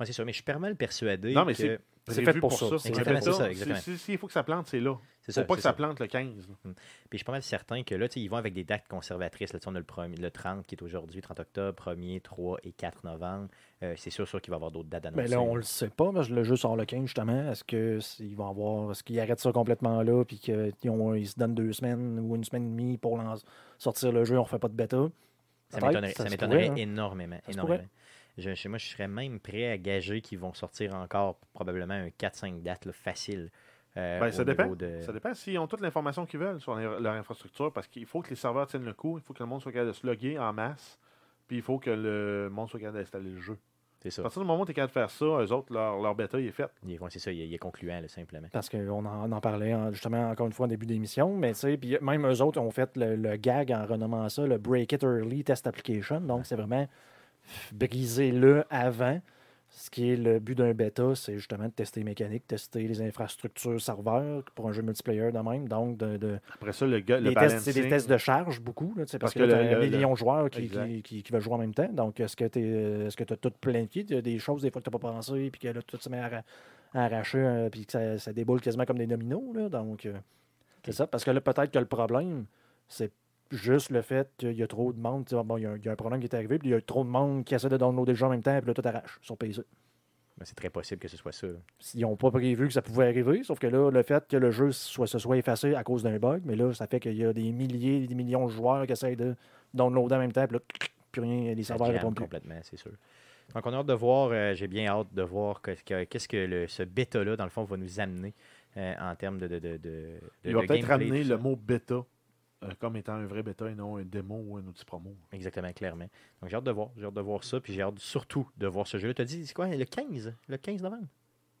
Ouais, c'est sûr, mais je suis pas mal persuadé Non, mais que... c'est fait pour ça. C'est Exactement, c'est ça, exactement. Si- si- S'il faut que ça plante, c'est là. C'est Faut ça, pas que ça ça. plante le 15. là. Puis je suis pas mal certain que là, ils vont avec des dates conservatrices. Là, on a le, premier- le 30 qui est aujourd'hui, 30 octobre, 1er, 3 et 4 novembre. Euh, c'est sûr, sûr qu'il va y avoir d'autres dates Mais annoncées. là, on le sait pas, parce que le jeu sort le 15, justement. Est-ce qu'ils vont avoir. Est-ce qu'ils arrêtent ça complètement là, puis qu'ils se donnent deux semaines ou une semaine et demie pour sortir le jeu, on refait pas de bêta? Ça m'étonnerait, ça ça hein. énormément. Ça se énormément. Je, chez moi, je serais même prêt à gager qu'ils vont sortir encore probablement un 4-5 dates là, facile. euh, Ben, ça dépend. de- Ça dépend s'ils ont toute l'information qu'ils veulent sur leur infrastructure, parce qu'il faut que les serveurs tiennent le coup, il faut que le monde soit capable de se loguer en masse, puis il faut que le monde soit capable d'installer le jeu. C'est ça. À partir du moment où tu es capable de faire ça, eux autres, leur, leur bêta il est fait. Il est- ouais, c'est ça, il est, il est concluant, là, simplement. Parce qu'on en, en parlait hein, justement encore une fois au début d'émission, mais tu sais, puis même eux autres ont fait le, le gag en renommant ça le Break It Early Test Application. Donc, c'est vraiment briser-le avant. Ce qui est le but d'un bêta, c'est justement de tester les mécaniques, tester les infrastructures serveurs pour un jeu multiplayer de même. Donc, de, de- Après ça, le, gars, le c'est des tests de charge beaucoup, là, tu parce, Parce que, que le- t'as un le- million de joueurs qui, qui, qui- qui veulent jouer en même temps. Donc, est-ce que tu est-ce que as tout planifié? Il y a des choses des fois que tu n'as pas pensé, puis que là, tout se met à, arra- à arracher, euh, puis que ça, ça déboule quasiment comme des dominos. Là, donc, euh, c'est ça. Parce que là, peut-être que le problème, c'est juste le fait qu'il y a trop de monde. Bon, il y, a un- il y a un problème qui est arrivé, puis il y a trop de monde qui essaie de downloader le jeu en même temps, puis là, tout arrache sur PC. Ben, c'est très possible que ce soit ça. Ils n'ont pas prévu que ça pouvait arriver, sauf que là, le fait que le jeu soit, se soit effacé à cause d'un bug, mais là, ça fait qu'il y a des milliers, des millions de joueurs qui essayent de downloader en même temps, puis là, plus rien, les serveurs répondent plus. complètement, c'est sûr. Donc, on a hâte de voir, euh, j'ai bien hâte de voir que- que- qu'est-ce que le- ce bêta-là, dans le fond, va nous amener euh, en termes de, de, de, Il va peut-être ramener tout le mot bêta comme étant un vrai bêta et non un démo ou un outil promo. Exactement, clairement. Donc, j'ai hâte de voir. J'ai hâte de voir ça. Puis j'ai hâte surtout de voir ce jeu-là. Tu as dit, c'est quoi, le 15 Le 15 novembre?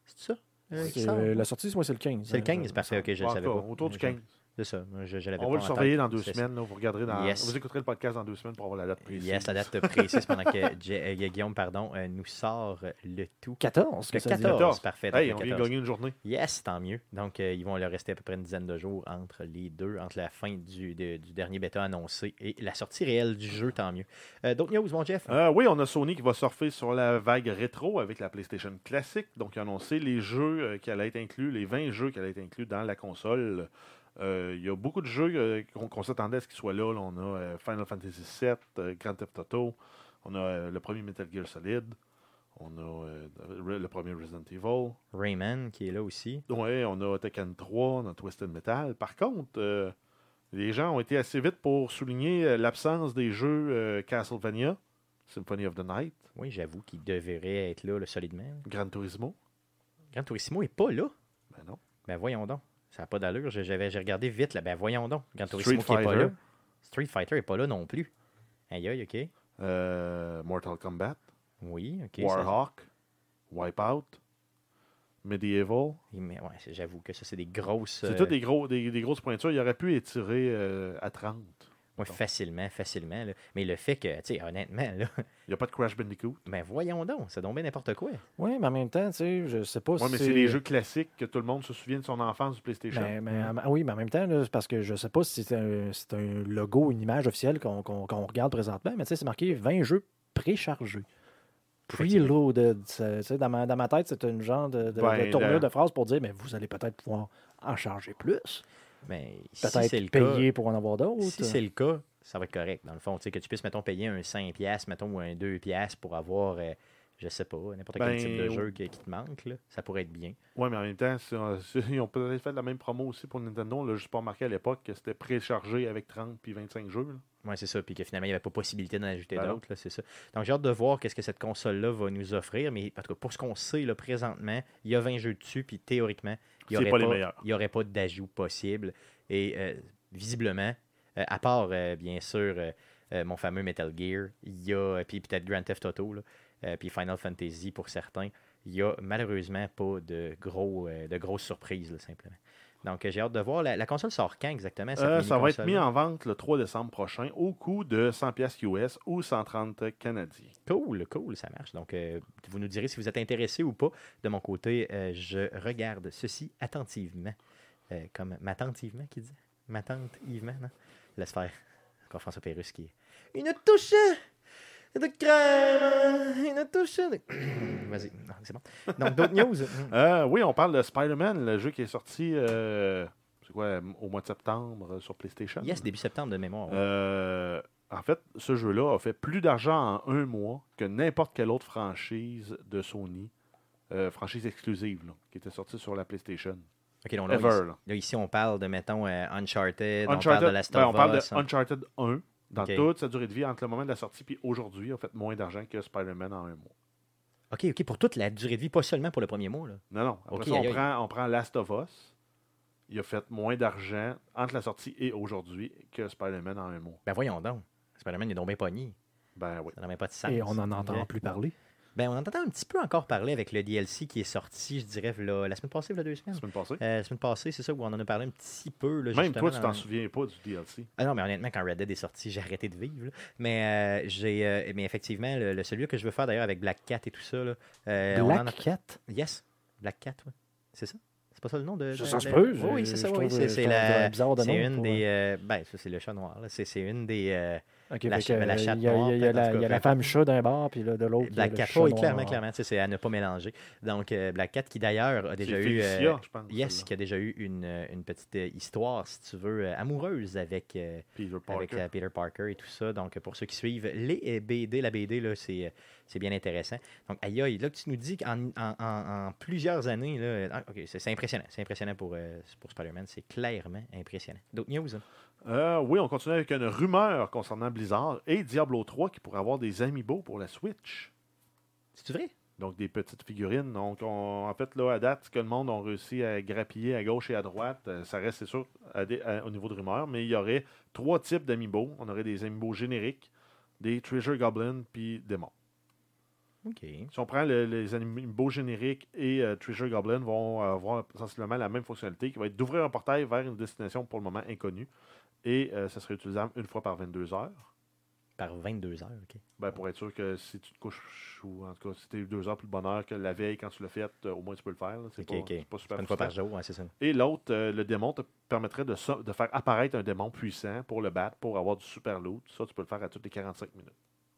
C'est ça? Euh, la sortie, moi, c'est le 15. C'est le 15, parfait. Ok, je le savais pas. Autour du Je- 15. C'est ça. Je, On va le surveiller dans deux semaines. là. vous regarderez dans. Yes. Vous écouterez le podcast dans deux semaines pour avoir la date précise. Yes, la date précise pendant que J- euh, Guillaume pardon, euh, nous sort le tout. 14, Le que ça dit. 14, 14. parfait. Hey, on vient de 14. gagner une journée. Yes, tant mieux. Donc, euh, ils vont leur rester à peu près une dizaine de jours entre les deux, entre la fin du, de- du dernier bêta annoncé et la sortie réelle du jeu, tant mieux. Euh, D'autres news, mon Jeff? Euh, oui, on a Sony qui va surfer sur la vague rétro avec la PlayStation classique. Donc, ils ont annoncé les jeux euh, qui allaient être inclus, les 20 jeux qui allaient être inclus dans la console. Euh, Il y a beaucoup de jeux euh, qu'on s'attendait à ce qu'ils soient là. là. On a euh, Final Fantasy VII, Grand Theft Auto, on a le premier Metal Gear Solid, on a euh, le premier Resident Evil. Rayman, qui est là aussi. Ouais, on a Tekken 3, on a Twisted Metal. Par contre, euh, les gens ont été assez vite pour souligner l'absence des jeux euh, Castlevania, Symphony of the Night, Oui, j'avoue qu'il devrait être là, le solidement. Gran Turismo. Gran Turismo est pas là. Ben non. Ben voyons donc. Ça n'a pas d'allure. J'ai- J'avais, j'ai regardé vite. Là. Ben voyons donc. Gran Turismo Street qui est pas Fighter. là. Street Fighter est pas là non plus. Aïe aïe, ok. Euh, Mortal Kombat, Oui, ok. ça- Warhawk, Wipeout, Medieval. Mais ouais, j'avoue que ça, c'est des grosses. C'est euh, toutes des, gros, des, des grosses pointures. Il aurait pu étirer euh, à 30. Ouais, facilement, facilement. là. Mais le fait que, tu sais, honnêtement, là, Il n'y a pas de Crash Bandicoot. ben voyons donc, c'est donc bien n'importe quoi. Oui, mais en même temps, tu sais, je sais pas Oui, si. mais c'est les jeux classiques que tout le monde se souvient de son enfance du PlayStation. Mais, mais, ah oui, mais en même temps, c'est parce que je sais pas si c'est un, c'est un logo, une image officielle qu'on qu'on- qu'on regarde présentement, mais tu sais, c'est marqué 20 jeux préchargés. Preloaded. Ça, Dans ma, dans ma tête, c'est un genre de, de, Ben, de tournure de phrase pour dire mais vous allez peut-être pouvoir en charger plus. Mais si Peut-être c'est le payer cas, pour en avoir d'autres. si c'est le cas, ça va être correct, dans le fond. Tu sais, que tu puisses, mettons, payer un 5$, mettons, ou un 2$ pour avoir euh, Je sais pas, n'importe Ben, quel type de oui. jeu qui, qui te manque, là, ça pourrait être bien. Ouais, mais en même temps, ils ont peut-être fait la même promo aussi pour Nintendo. On l'a juste pas remarqué à l'époque que c'était préchargé avec 30 puis 25 jeux. Oui, c'est ça. Puis que finalement, il n'y avait pas possibilité d'en ajouter Ben d'autres. là, C'est ça. Donc, j'ai hâte de voir qu'est-ce que cette console-là va nous offrir. Mais en tout cas, pour ce qu'on sait là, présentement, il y a 20 jeux dessus. Puis théoriquement, il n'y aurait, aurait pas d'ajout possible. Et euh, visiblement, euh, à part, euh, bien sûr, mon fameux Metal Gear, il y a, puis peut-être Grand Theft Auto, là, euh, puis Final Fantasy pour certains, il n'y a malheureusement pas de, gros, euh, de grosses surprises, là, simplement. Donc, euh, j'ai hâte de voir. La, la console sort quand exactement? cette Euh, ça va être mis en vente le 3 décembre prochain au coût de 100 pièces US ou 130 canadiens. Cool, cool, ça marche. Donc, euh, vous nous direz si vous êtes intéressé ou pas. De mon côté, euh, je regarde ceci attentivement. Comme m'attentivement, qui dit? M'attentivement, non? Laisse faire. Encore François Pérusse qui est. Une touche de crème Une touche de. Vas-y, c'est bon. Donc, d'autres news? Euh, oui, on parle de Spider-Man, le jeu qui est sorti euh, c'est quoi, au mois de septembre euh, sur PlayStation? Yes, début septembre de mémoire. ouais. Euh, en fait, ce jeu-là a fait plus d'argent en un mois que n'importe quelle autre franchise de Sony, franchise exclusive, là, qui était sortie sur la PlayStation. ok, donc là, Ever. ici, là. là, ici, on parle de, mettons, Uncharted, on parle de Last ben, of on parle de on- Uncharted 1. Dans toute sa durée de vie, entre le moment de la sortie et aujourd'hui, a fait moins d'argent que Spider-Man en un mois. Ok, ok, pour toute la durée de vie, pas seulement pour le premier mois. Là. Non, non. Après ça, on prend, on prend Last of Us. Il a fait moins d'argent entre la sortie et aujourd'hui que Spider-Man en un mois. Ben voyons donc. Spider-Man, il est donc bien pogné. Ben oui. Ça n'a même pas de sens. Et on n'en entend plus parler. Ben, on entend un petit peu encore parler avec le DLC qui est sorti, je dirais, là, la semaine passée, il y a deux La semaines. semaine passée. Euh, la semaine passée, c'est ça, où on en a parlé un petit peu. Là, Même justement, toi, tu t'en dans- souviens pas du DLC. Ah non, mais honnêtement, quand Red Dead est sorti, j'ai arrêté de vivre. là. Mais, euh, j'ai, euh, mais effectivement, le, le- celui que je veux faire d'ailleurs avec Black Cat et tout ça, là, euh, on en a- Black Cat? Yes, Black Cat, ouais. C'est ça? C'est pas ça le nom de. Ça, se de- peut. Oui, oui, c'est ça, oui. C'est, la. C'est une pour- des. euh, ben, ça, c'est le chat noir. c'est une des. Euh, la la chatte il y a, noire, il y a- il y a peut-être, en la, y a femme chat d'un bord, puis là, de l'autre. il y a Black Cat, chat oui, noir. clairement, clairement. C'est à ne pas mélanger. Donc, euh, Black Cat qui d'ailleurs a déjà C'est eu. euh, je pense. Yes, celle-là. qui a déjà eu une, euh, une petite euh, histoire, si tu veux, euh, amoureuse avec, euh, Peter avec Parker. euh, Peter Parker et tout ça. Donc, pour ceux qui suivent les euh, BD, la BD, là, c'est, euh, c'est bien intéressant. Donc, aïe, aïe, là, tu nous dis qu'en en, en- en plusieurs années, là, ah, ok, c'est, c'est impressionnant. C'est impressionnant pour, euh, pour Spider-Man. C'est clairement impressionnant. D'autres news? hein? Euh, oui, on continue avec une rumeur concernant Blizzard et Diablo 3 qui pourrait avoir des amiibo pour la Switch. C'est vrai? Donc, des petites figurines. Donc, on- en fait, là, à date, ce que le monde a réussi à grappiller à gauche et à droite, euh, ça reste, c'est sûr, à des- à- au niveau de rumeurs, mais il y aurait trois types d'amiibo. On aurait des amiibo génériques, des Treasure Goblin, puis Démons. OK. Si on prend le- les amiibo génériques et euh, Treasure Goblin vont avoir sensiblement la même fonctionnalité qui va être d'ouvrir un portail vers une destination pour le moment inconnue. Et euh, ça serait utilisable une fois par 22 heures. Par 22 heures, OK. Ben, pour être sûr que si tu te couches, ou en tout cas, si tu es deux heures plus de bonne heure que la veille quand tu l'as fait, euh, au moins tu peux le faire. C'est OK, pas, pas super Une fois par jour, ouais, c'est ça. Et l'autre, euh, le démon, te permettrait de, so- de faire apparaître un démon puissant pour le battre, pour avoir du super loot. Ça, tu peux le faire à toutes les 45 minutes.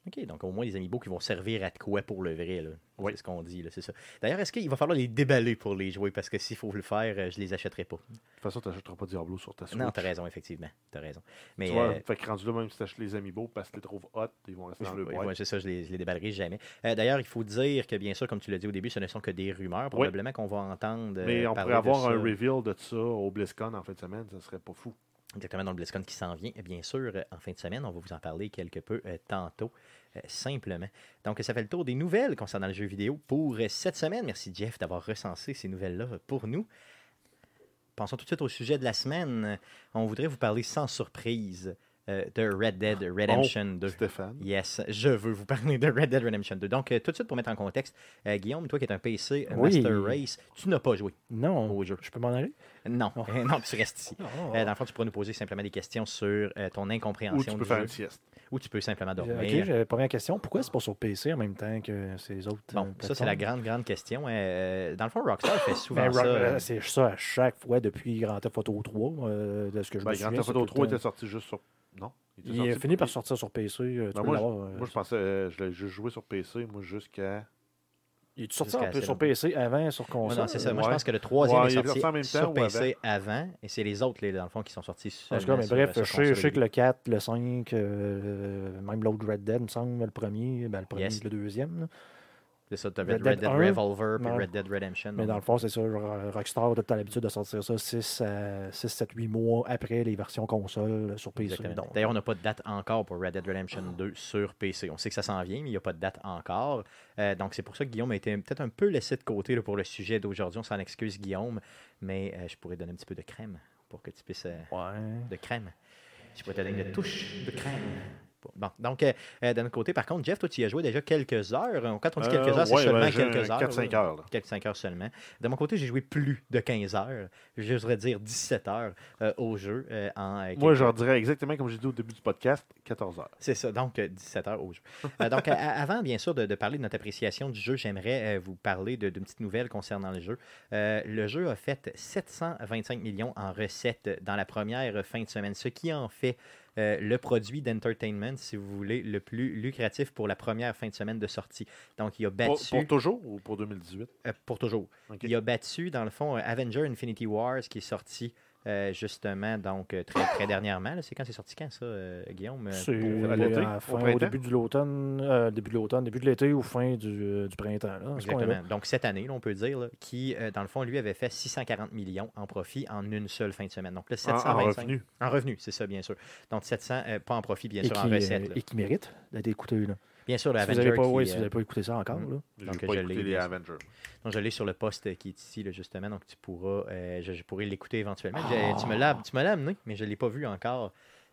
OK, donc au moins des amiibo qui vont servir à de quoi pour le vrai. Là. Oui. C'est ce qu'on dit, là, c'est ça. D'ailleurs, est-ce qu'il va falloir les déballer pour les jouer? Parce que s'il faut le faire, euh, je les achèterai pas. De toute façon, tu n'achèteras pas Diablo sur ta Switch. Non, t'as raison, effectivement. T'as raison. Mais Tu vois, euh, fait que rendu là, même si tu achètes les amiibo parce que tu les trouves hot, ils vont rester dans le boîte. ouais, c'est ça, je les, je les déballerai jamais. Euh, D'ailleurs, il faut dire que, bien sûr, comme tu l'as dit au début, ce ne sont que des rumeurs. Probablement qu'on va entendre. Mais on pourrait avoir un reveal de ça au BlizzCon en fin de semaine, ça serait pas fou. Exactement, dans le BlizzCon qui s'en vient, bien sûr, euh, en fin de semaine. On va vous en parler quelque peu euh, tantôt, euh, simplement. Donc, ça fait le tour des nouvelles concernant le jeu vidéo pour cette semaine. Merci, Jeff, d'avoir recensé ces nouvelles-là pour nous. Passons tout de suite au sujet de la semaine. On voudrait vous parler sans surprise euh, de Red Dead Redemption 2. Stéphane. Yes, je veux vous parler de Red Dead Redemption 2. Donc, euh, tout de suite, pour mettre en contexte, euh, Guillaume, toi qui es un PC Oui. Master Race, tu n'as pas joué Non, au jeu. je peux m'en aller? Non, Oh. non, tu restes ici. Oh. Euh, dans le fond, tu pourrais nous poser simplement des questions sur euh, ton incompréhension Ou tu peux du faire jeu. une sieste. Ou tu peux simplement dormir. Ok, j'ai- première question. Pourquoi c'est pas sur PC en même temps que ces autres Bon, euh, ça, c'est la grande, grande question. Euh, dans le fond, Rockstar fait souvent Ben, ça. Euh, c'est ça à chaque fois depuis Grand Theft Auto 3, euh, de ce que je Ben, me Grand. Theft Auto tout le 3 temps- était sorti juste sur. Non Il a fini par sortir sur PC. euh, tu Ben, moi, je- euh, Moi, je pensais, euh, je l'ai juste joué sur PC, moi, jusqu'à. Il est sorti un peu sur. PC avant sur Non, console. non, c'est ça. Moi, je ouais. pense que le troisième Ouais, est il est sorti sorti en même temps sur PC avant? et c'est les autres, les, dans le fond, qui sont sortis En tout seulement cas, mais sur- bref, sur je sais, je console sais que le 4, le 5, euh, même l'autre Red Dead, me semble, le premier, ben, le premier, Yes. le deuxième. là. C'est ça, tu avais Red Red Dead Dead 1, Revolver puis. Red Dead Redemption. Mais dans le fond, c'est ça. Rockstar a l'habitude de sortir ça 6, 7, 8 mois après les versions console euh, sur PC. D'ailleurs, on n'a pas de date encore pour Red Dead Redemption 2 sur PC. On sait que ça s'en vient, mais il n'y a pas de date encore. Euh, donc, c'est pour ça que Guillaume a été peut-être un peu laissé de côté là, pour le sujet d'aujourd'hui. On s'en excuse, Guillaume, mais euh, je pourrais donner un petit peu de crème pour que tu puisses. euh, ouais. de crème. Je pourrais te donner une touche de crème. Bon, donc, euh, euh, d'un autre côté, par contre, Jeff, toi, tu y as joué déjà quelques heures. Quand on dit quelques Euh, heures, c'est ouais, seulement ben, quelques heures. 4-5 là. heures. là. Quelques 5 heures seulement. De mon côté, j'ai joué plus de 15 heures. J'oserais dire 17 heures euh, au jeu. en, Moi, j'en dirais exactement comme j'ai dit au début du podcast, 14 heures. c'est ça, donc euh, 17 heures au jeu. Donc, avant, bien sûr, de, de parler de notre appréciation du jeu, j'aimerais vous parler de- d'une petite nouvelle concernant le jeu. Le jeu a fait 725 millions en recettes dans la première fin de semaine, ce qui en fait euh, le produit d'entertainment, si vous voulez, le plus lucratif pour la première fin de semaine de sortie. Donc, il a battu, pour toujours ou pour 2018? euh, pour toujours, il a battu, dans le fond, euh, Avenger Infinity Wars, qui est sorti euh, justement, donc, euh, très, très dernièrement. C'est quand c'est sorti quand, ça, euh, Guillaume? C'est au début de l'automne, euh, début de l'automne, début de l'été ou fin du, du printemps. Là. Exactement. Donc, cette année, là, on peut dire, là, qui, euh, dans le fond, lui, avait fait 640 millions en profit en une seule fin de semaine. Donc, là, En, en 725. revenu. En revenu, c'est ça, bien sûr. Donc, 700, euh, pas en profit, bien Et sûr, qui, en recette. là. et qui mérite d'être écouté. Là. Bien sûr, le Si Avenger. n'avez pas, qui, ouais, si euh, vous n'avez pas écouté ça encore, Mhm. là. Donc, pas je écouté l'ai, les. Avengers. Donc, je l'ai sur le poste qui est ici, là, justement. Donc, tu pourras, euh, je, je pourrais l'écouter éventuellement. J'ai- Tu me l'as tu me l'as amené, mais je ne l'ai pas vu encore.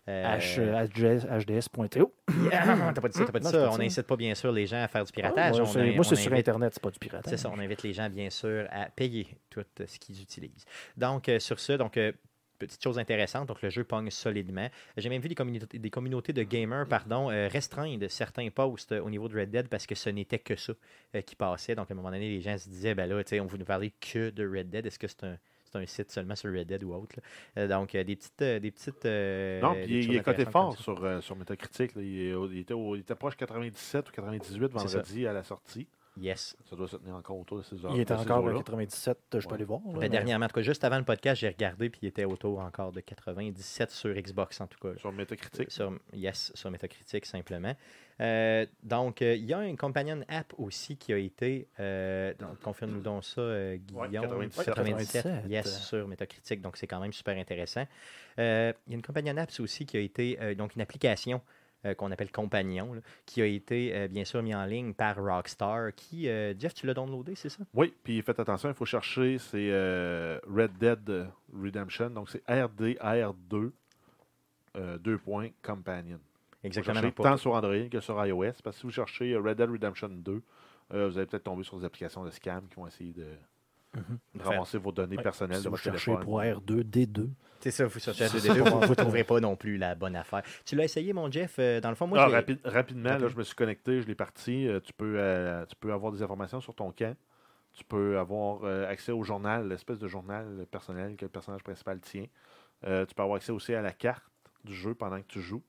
Euh, HDS.to. Ah, t'as pas dit ça, t'as pas dit Non, ça. j'ai pas On n'incite pas, bien sûr, les gens à faire du Ah, piratage. moi, c'est- moi, sur Internet, c'est pas du piratage. C'est ça, on invite les gens, bien sûr, à payer tout ce qu'ils utilisent. Donc, euh, sur ce, donc, euh, petite chose intéressante, donc le jeu pogne solidement. J'ai même vu des communautés, des communautés de gamers pardon, euh, restreindre certains posts euh, au niveau de Red Dead parce que ce n'était que ça euh, qui passait. Donc, à un moment donné, les gens se disaient, ben là, tu sais, on veut nous parler que de Red Dead. Est-ce que c'est un, un site seulement sur Red Dead ou autre? là? Donc, des petites... des petites Non, puis il, choses est coté intéressantes fort sur, sur Metacritic. Il, il était au- il était proche 97 ou 98 C'est ça. vendredi à la sortie. Yes. Ça doit se tenir encore autour de ces heures. Il ces encore à eaux-là. 97, je peux aller voir. là, Ben, mais- dernièrement, en tout cas, juste avant le podcast, j'ai regardé, puis il était autour encore de 97 sur Xbox, en tout cas. Sur Metacritic. Sur, yes, sur Metacritic, simplement. Euh, donc, euh, il y a une companion app aussi qui a été. euh, donc, confirme-nous donc ça, euh, Ouais, Guillaume. 97. 97, 97. yes, sur Metacritic. Donc, c'est quand même super intéressant. Euh, il y a une companion app aussi qui a été. euh, donc, une application. Euh, qu'on appelle Compagnon, là, qui a été euh, bien sûr mis en ligne par Rockstar. Qui, euh, Jeff, tu l'as downloadé, c'est ça? Oui, puis faites attention, il faut chercher, c'est Red Dead Redemption. Donc c'est RDR2, euh, 2 points, Companion. Exactement. tant sur Android que sur iOS. Parce que si vous cherchez Red Dead Redemption 2, euh, vous allez peut-être tomber sur des applications de scam qui vont essayer de, De Faire- ramasser vos données Ouais, personnelles Si de vous votre cherchez téléphone. pour R2D2. C'est ça, vous cherchez à C'est 2D2, ça. vous ne trouverez pas non plus la bonne affaire. Tu l'as essayé, mon Jeff? Euh, Dans le fond, moi, Ah, rapidement, là, je me suis connecté, je l'ai parti. Euh, tu, peux, euh, tu peux avoir des informations sur ton camp. Tu peux avoir euh, accès au journal, l'espèce de journal personnel que le personnage principal tient. Euh, tu peux avoir accès aussi à la carte du jeu pendant que tu joues.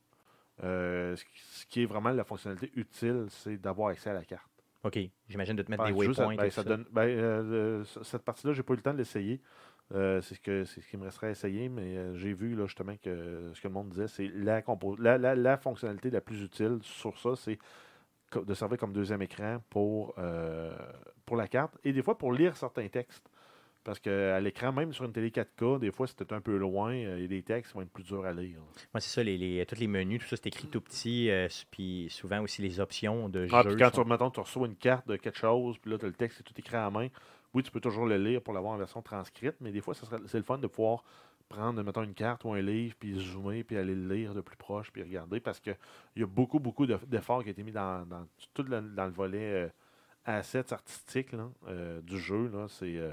Euh, ce qui est vraiment la fonctionnalité utile, c'est d'avoir accès à la carte. OK, j'imagine de te mettre Pendant des waypoints. ben, ça tout ça. donne- ben, euh, cette partie-là, j'ai pas eu le temps de l'essayer. Euh, c'est ce que c'est ce qui me resterait à essayer, mais euh, j'ai vu là, justement que ce que le monde disait, c'est la, compo- la, la, la fonctionnalité la plus utile sur ça, c'est co- de servir comme deuxième écran pour, pour la carte et des fois pour lire certains textes. Parce qu'à l'écran, même sur une télé 4K, des fois, c'était un peu loin, euh, il y a des textes qui vont être plus durs à lire. Moi, c'est ça, les, les- tous les menus, tout ça, c'est écrit tout petit. euh, puis souvent aussi les options de Ah, jeu. puis quand sont- tu, mettons, tu reçois une carte de quelque chose, puis là, tu as le texte, c'est tout écrit à la main. Oui, tu peux toujours le lire pour l'avoir en version transcrite, mais des fois, c'est le fun de pouvoir prendre, mettons, une carte ou un livre, puis zoomer, puis aller le lire de plus proche, puis regarder, parce qu'il y a beaucoup, beaucoup de- d'efforts qui ont été mis dans, dans tout le, dans le volet euh, assets artistiques là, euh, du jeu. Là, c'est, euh,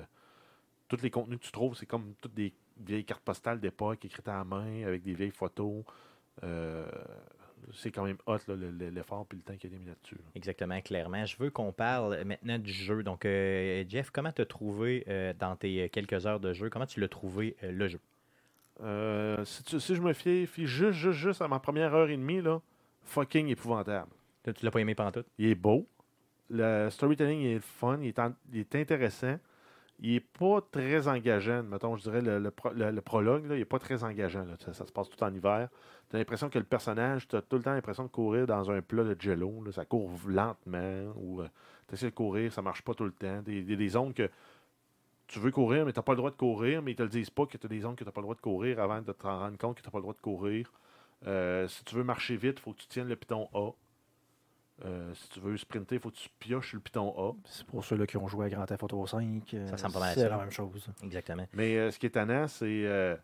tous les contenus que tu trouves, c'est comme toutes des vieilles cartes postales d'époque écrites à la main, avec des vieilles photos. Euh, c'est quand même hot, l'effort et le temps qui a été mis là-dessus. là. Exactement, clairement. Je veux qu'on parle maintenant du jeu. Donc, euh, Jeff, comment tu as trouvé euh, dans tes euh, quelques heures de jeu, comment tu l'as trouvé le jeu? Si, tu- si je me fie, fie juste, juste, juste à ma première heure et demie, là, fucking épouvantable. Tu l'as pas aimé pendant tout? Il est beau. Le storytelling est fun. Il est, en- il est intéressant. Il est pas très engageant. Mettons, je dirais, le, le pro- le- le prologue, là, il est pas très engageant. Ça, se passe tout en hiver. Tu as l'impression que le personnage, tu as tout le temps l'impression de courir dans un plat de jello. Ça court lentement. Ou tu Tu essaies de courir, ça marche pas tout le temps. Des, des, des zones que tu veux courir, mais tu n'as pas le droit de courir, mais ils te le disent pas que tu as des zones que tu n'as pas le droit de courir avant de te rendre compte que tu n'as pas le droit de courir. Euh, si tu veux marcher vite, il faut que tu tiennes le piton A. Euh, si tu veux sprinter, il faut que tu pioches le piton A. C'est pour ceux-là qui ont joué à Grand Theft Auto 5. euh, Ça ressemble pas mal à C'est la même chose. Exactement. Mais euh, ce qui est tannant, c'est euh,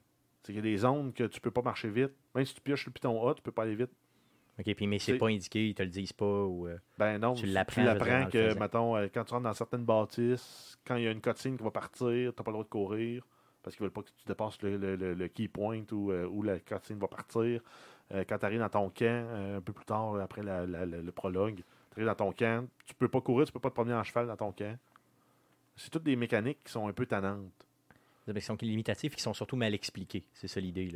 c'est qu'il y a des zones que tu peux pas marcher vite. Même si tu pioches le piton A, tu peux pas aller vite. OK, puis mais c'est pas indiqué, ils te le disent pas. Ou, euh, Ben non, Tu tu l'apprends, dire, l'apprends que, mettons, euh, quand tu rentres dans certaines bâtisses, quand il y a une cutscene qui va partir, tu n'as pas le droit de courir parce qu'ils veulent pas que tu dépasses le, le- le- le key point où, euh, où la cutscene va partir. Euh, quand tu arrives dans ton camp, euh, un peu plus tard, après le prologue, tu arrives dans ton camp, tu peux pas courir, tu peux pas te promener en cheval dans ton camp. C'est toutes des mécaniques qui sont un peu tannantes. Sont limitatives et qui sont surtout mal expliquées. C'est ça l'idée.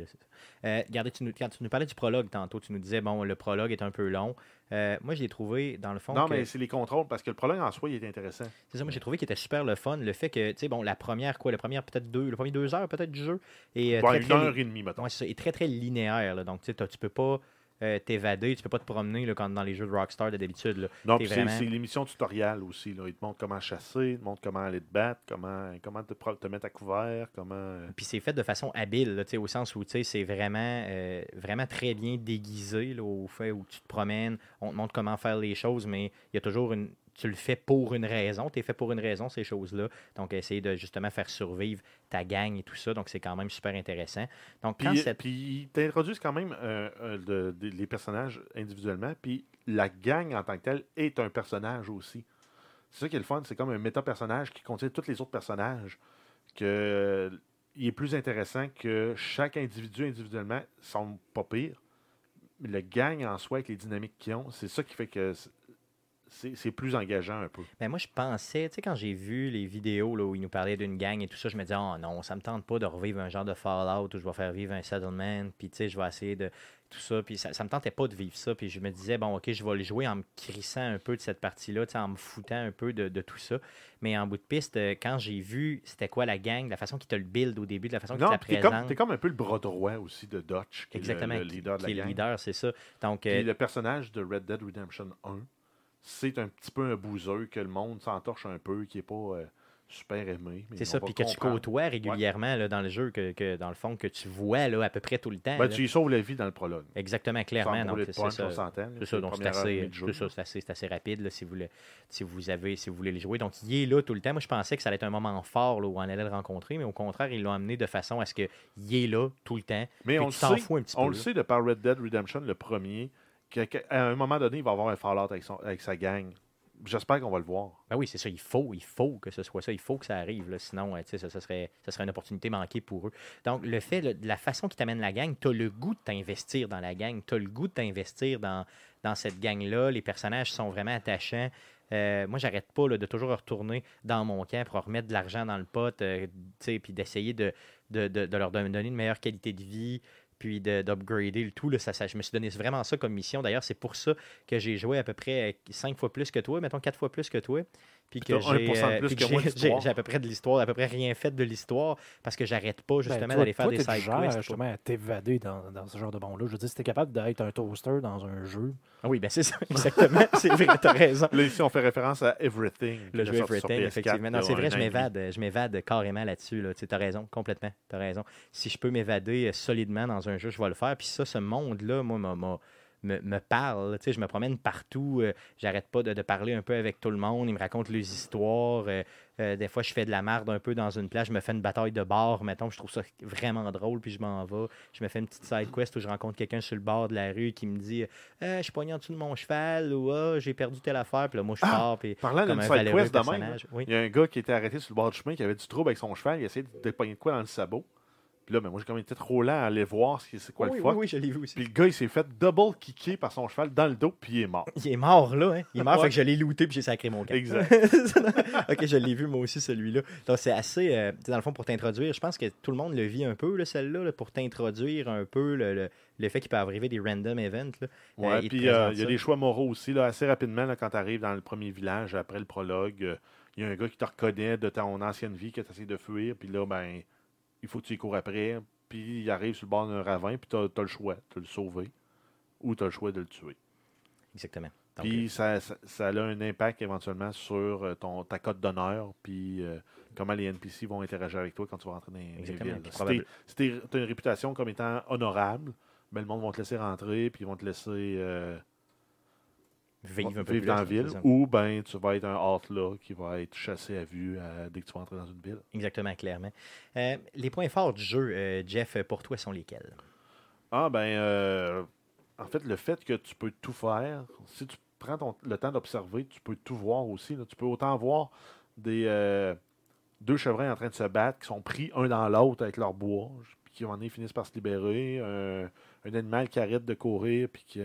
Euh, regardez, tu nous, quand tu nous parlais du prologue tantôt, tu nous disais, bon, le prologue est un peu long. Euh, moi, j'ai trouvé, dans le fond, Non, que- mais c'est les contrôles, parce que le prologue en soi, il est intéressant. c'est ça, moi, j'ai trouvé qu'il était super le fun. Le fait que, tu sais, bon, la première, quoi, la première peut-être deux, le premier deux heures peut-être du jeu. Et, euh, Ouais, très, une très heure et demie. Ouais, c'est ça, est très, très linéaire. là. Donc, tu sais, tu peux pas euh, t'évader, tu peux pas te promener là, comme dans les jeux de Rockstar de d'habitude. là. Non, c'est vraiment- c'est l'émission tutoriel aussi. Là. Ils te montrent comment chasser, ils te montrent comment aller te battre, comment, comment te, te mettre à couvert, comment. euh, Puis c'est fait de façon habile, là, au sens où c'est vraiment, euh, vraiment très bien déguisé là, au fait où tu te promènes, on te montre comment faire les choses, mais il y a toujours une. Tu le fais pour une raison, tu es fait pour une raison, ces choses-là. Donc, essayer de justement faire survivre ta gang et tout ça. Donc, c'est quand même super intéressant. Donc, quand Puis, cette- puis ils t'introduisent quand même euh, euh, de- de- les personnages individuellement, puis la gang en tant que telle est un personnage aussi. C'est ça qui est le fun, c'est comme un méta-personnage qui contient tous les autres personnages, que il est plus intéressant que chaque individu individuellement sont pas pires. Mais le gang en soi, avec les dynamiques qu'ils ont, c'est ça qui fait que c'est plus engageant un peu. Ben moi, je pensais, tu sais, quand j'ai vu les vidéos là, où ils nous parlaient d'une gang et tout ça, je me disais, oh non, ça me tente pas de revivre un genre de Fallout où je vais faire vivre un settlement, puis tu sais, je vais essayer de tout ça, puis ça, ça me tentait pas de vivre ça, puis je me disais, bon, ok, je vais le jouer en me crissant un peu de cette partie-là, tu sais, en me foutant un peu de, de tout ça. Mais en bout de piste, euh, quand j'ai vu c'était quoi la gang, la façon qu'ils te le build au début, de la façon qu'ils te la comme, présentent. t'es comme un peu le bras droit aussi de Dutch, qui Exactement, est le, leader de la qui est gang. le leader, c'est ça. Donc, Puis euh, le personnage de Red Dead Redemption 1, c'est un petit peu un bouseux que le monde s'entorche un peu, qui est pas euh, super aimé. c'est on ça, puis que tu côtoies régulièrement là, dans le jeu, que, que dans le fond, que tu vois là, à peu près tout le temps. Ben, tu y sauves la vie dans le prologue. Exactement, clairement. C'est ça. on. C'est ça, donc c'est assez, assez, rapide là, si, vous le, si, vous avez, si vous voulez le jouer. Donc, il est là tout le temps. Moi, je pensais que ça allait être un moment fort là, où on allait le rencontrer, mais au contraire, ils l'ont amené de façon à ce qu'il est là tout le temps. Mais on le sait, fous un petit on peu. le là. sait de par Red Dead Redemption, le premier, qu'à un moment donné, il va avoir un Fallout avec, avec sa gang. J'espère qu'on va le voir. Ben oui, c'est ça. Il faut, il faut que ce soit ça. Il faut que ça arrive. Sinon, euh, ça, ça serait, ça serait une opportunité manquée pour eux. Donc, le fait, de la façon qui t'amène la gang, tu as le goût de t'investir dans la gang. Tu as le goût de t'investir dans, dans cette gang-là. Les personnages sont vraiment attachants. Euh, moi, j'arrête pas de toujours retourner dans mon camp pour remettre de l'argent dans le pot, euh, puis d'essayer de, de, de- de leur donner une meilleure qualité de vie, puis de- d'upgrader le tout. Là, ça, je me suis donné vraiment ça comme mission. D'ailleurs, c'est pour ça que j'ai joué à peu près euh, cinq fois plus que toi, mettons quatre fois plus que toi. Puis que t'as j'ai 1% de euh, j'ai- à peu près de l'histoire, à peu près rien fait de l'histoire, parce que j'arrête pas justement Ben, toi- d'aller faire toi, des side quests. justement à t'évader dans, dans ce genre de bon-là. Je veux dire, si t'es capable d'être un toaster dans un jeu, Ah oui, ben c'est ça, exactement. c'est vrai, t'as raison. Là, ici, on fait référence à Everything. Le jeu Everything, PS4 effectivement. Non, c'est vrai, je m'évade. Je m'évade carrément là-dessus. Là. Tu as raison, complètement. Tu as raison. Si je peux m'évader euh, solidement dans un jeu, je vais le faire. Puis ça, ce monde-là, moi, m'a- me, me parle. Tu sais, je me promène partout. euh, J'arrête pas de, de parler un peu avec tout le monde. Ils me racontent les histoires. euh, euh, des fois, je fais de la merde un peu dans une plage. Je me fais une bataille de bar, mettons. Je trouve ça vraiment drôle. Puis je m'en vais. Je me fais une petite side quest où je rencontre quelqu'un sur le bord de la rue qui me dit Je suis pogné en dessous de mon cheval ou Ah, j'ai perdu telle affaire. Puis là, moi, je Ah, pars. Puis Parlant d'une un side quest de même. Oui. il y a un gars qui était arrêté sur le bord du chemin, qui avait du trouble avec son cheval, il essayait de pogner de quoi dans le sabot. Puis là, ben, moi, j'ai comme été trop lent à aller voir ce qui- c'est quoi oui, le oui, fuck. oui, je l'ai vu aussi. Puis le gars, il s'est fait double kicker par son cheval dans le dos, puis il est mort. Il est mort là, hein? Il est mort, Ouais. fait que je l'ai looté puis j'ai sacré mon camp. Exact. ok, je l'ai vu moi aussi celui-là. Donc c'est assez, euh, dans le fond, pour t'introduire, je pense que tout le monde le vit un peu, là, celle-là, là, pour t'introduire un peu le, le, le fait qu'il peut arriver des random events. Là. Ouais, Euh, te puis euh, il y a des choix moraux aussi. Là, assez rapidement, là, quand tu arrives dans le premier village, après le prologue, euh, il y a un gars qui te reconnaît de ton ancienne vie que tu essaies de fuir. Puis là, ben, il faut que tu y cours après. Puis il arrive sur le bord d'un ravin, puis tu as, le choix de le sauver ou tu as le choix de le tuer. Exactement. Donc, Puis ça, ça, ça a un impact éventuellement sur euh, ton, ta cote d'honneur, puis euh, comment les NPC vont interagir avec toi quand tu vas rentrer dans les- villes. Si tu as une réputation comme étant honorable, ben, le monde va te laisser rentrer, puis ils vont te laisser euh, vivre un peu vivre plus, dans la ville, ou ben tu vas être un outlaw qui va être chassé à vue euh, dès que tu vas entrer dans une ville. Exactement, clairement. Euh, les points forts du jeu, euh, Jeff, pour toi, sont lesquels? Ah ben en fait le fait que tu peux tout faire, si tu prends ton- le temps d'observer, tu peux tout voir aussi. là. Tu peux autant voir des deux chevreuils en train de se battre qui sont pris un dans l'autre avec leur bois, puis qui moment donné, finissent par se libérer, un, animal qui arrête de courir puis qui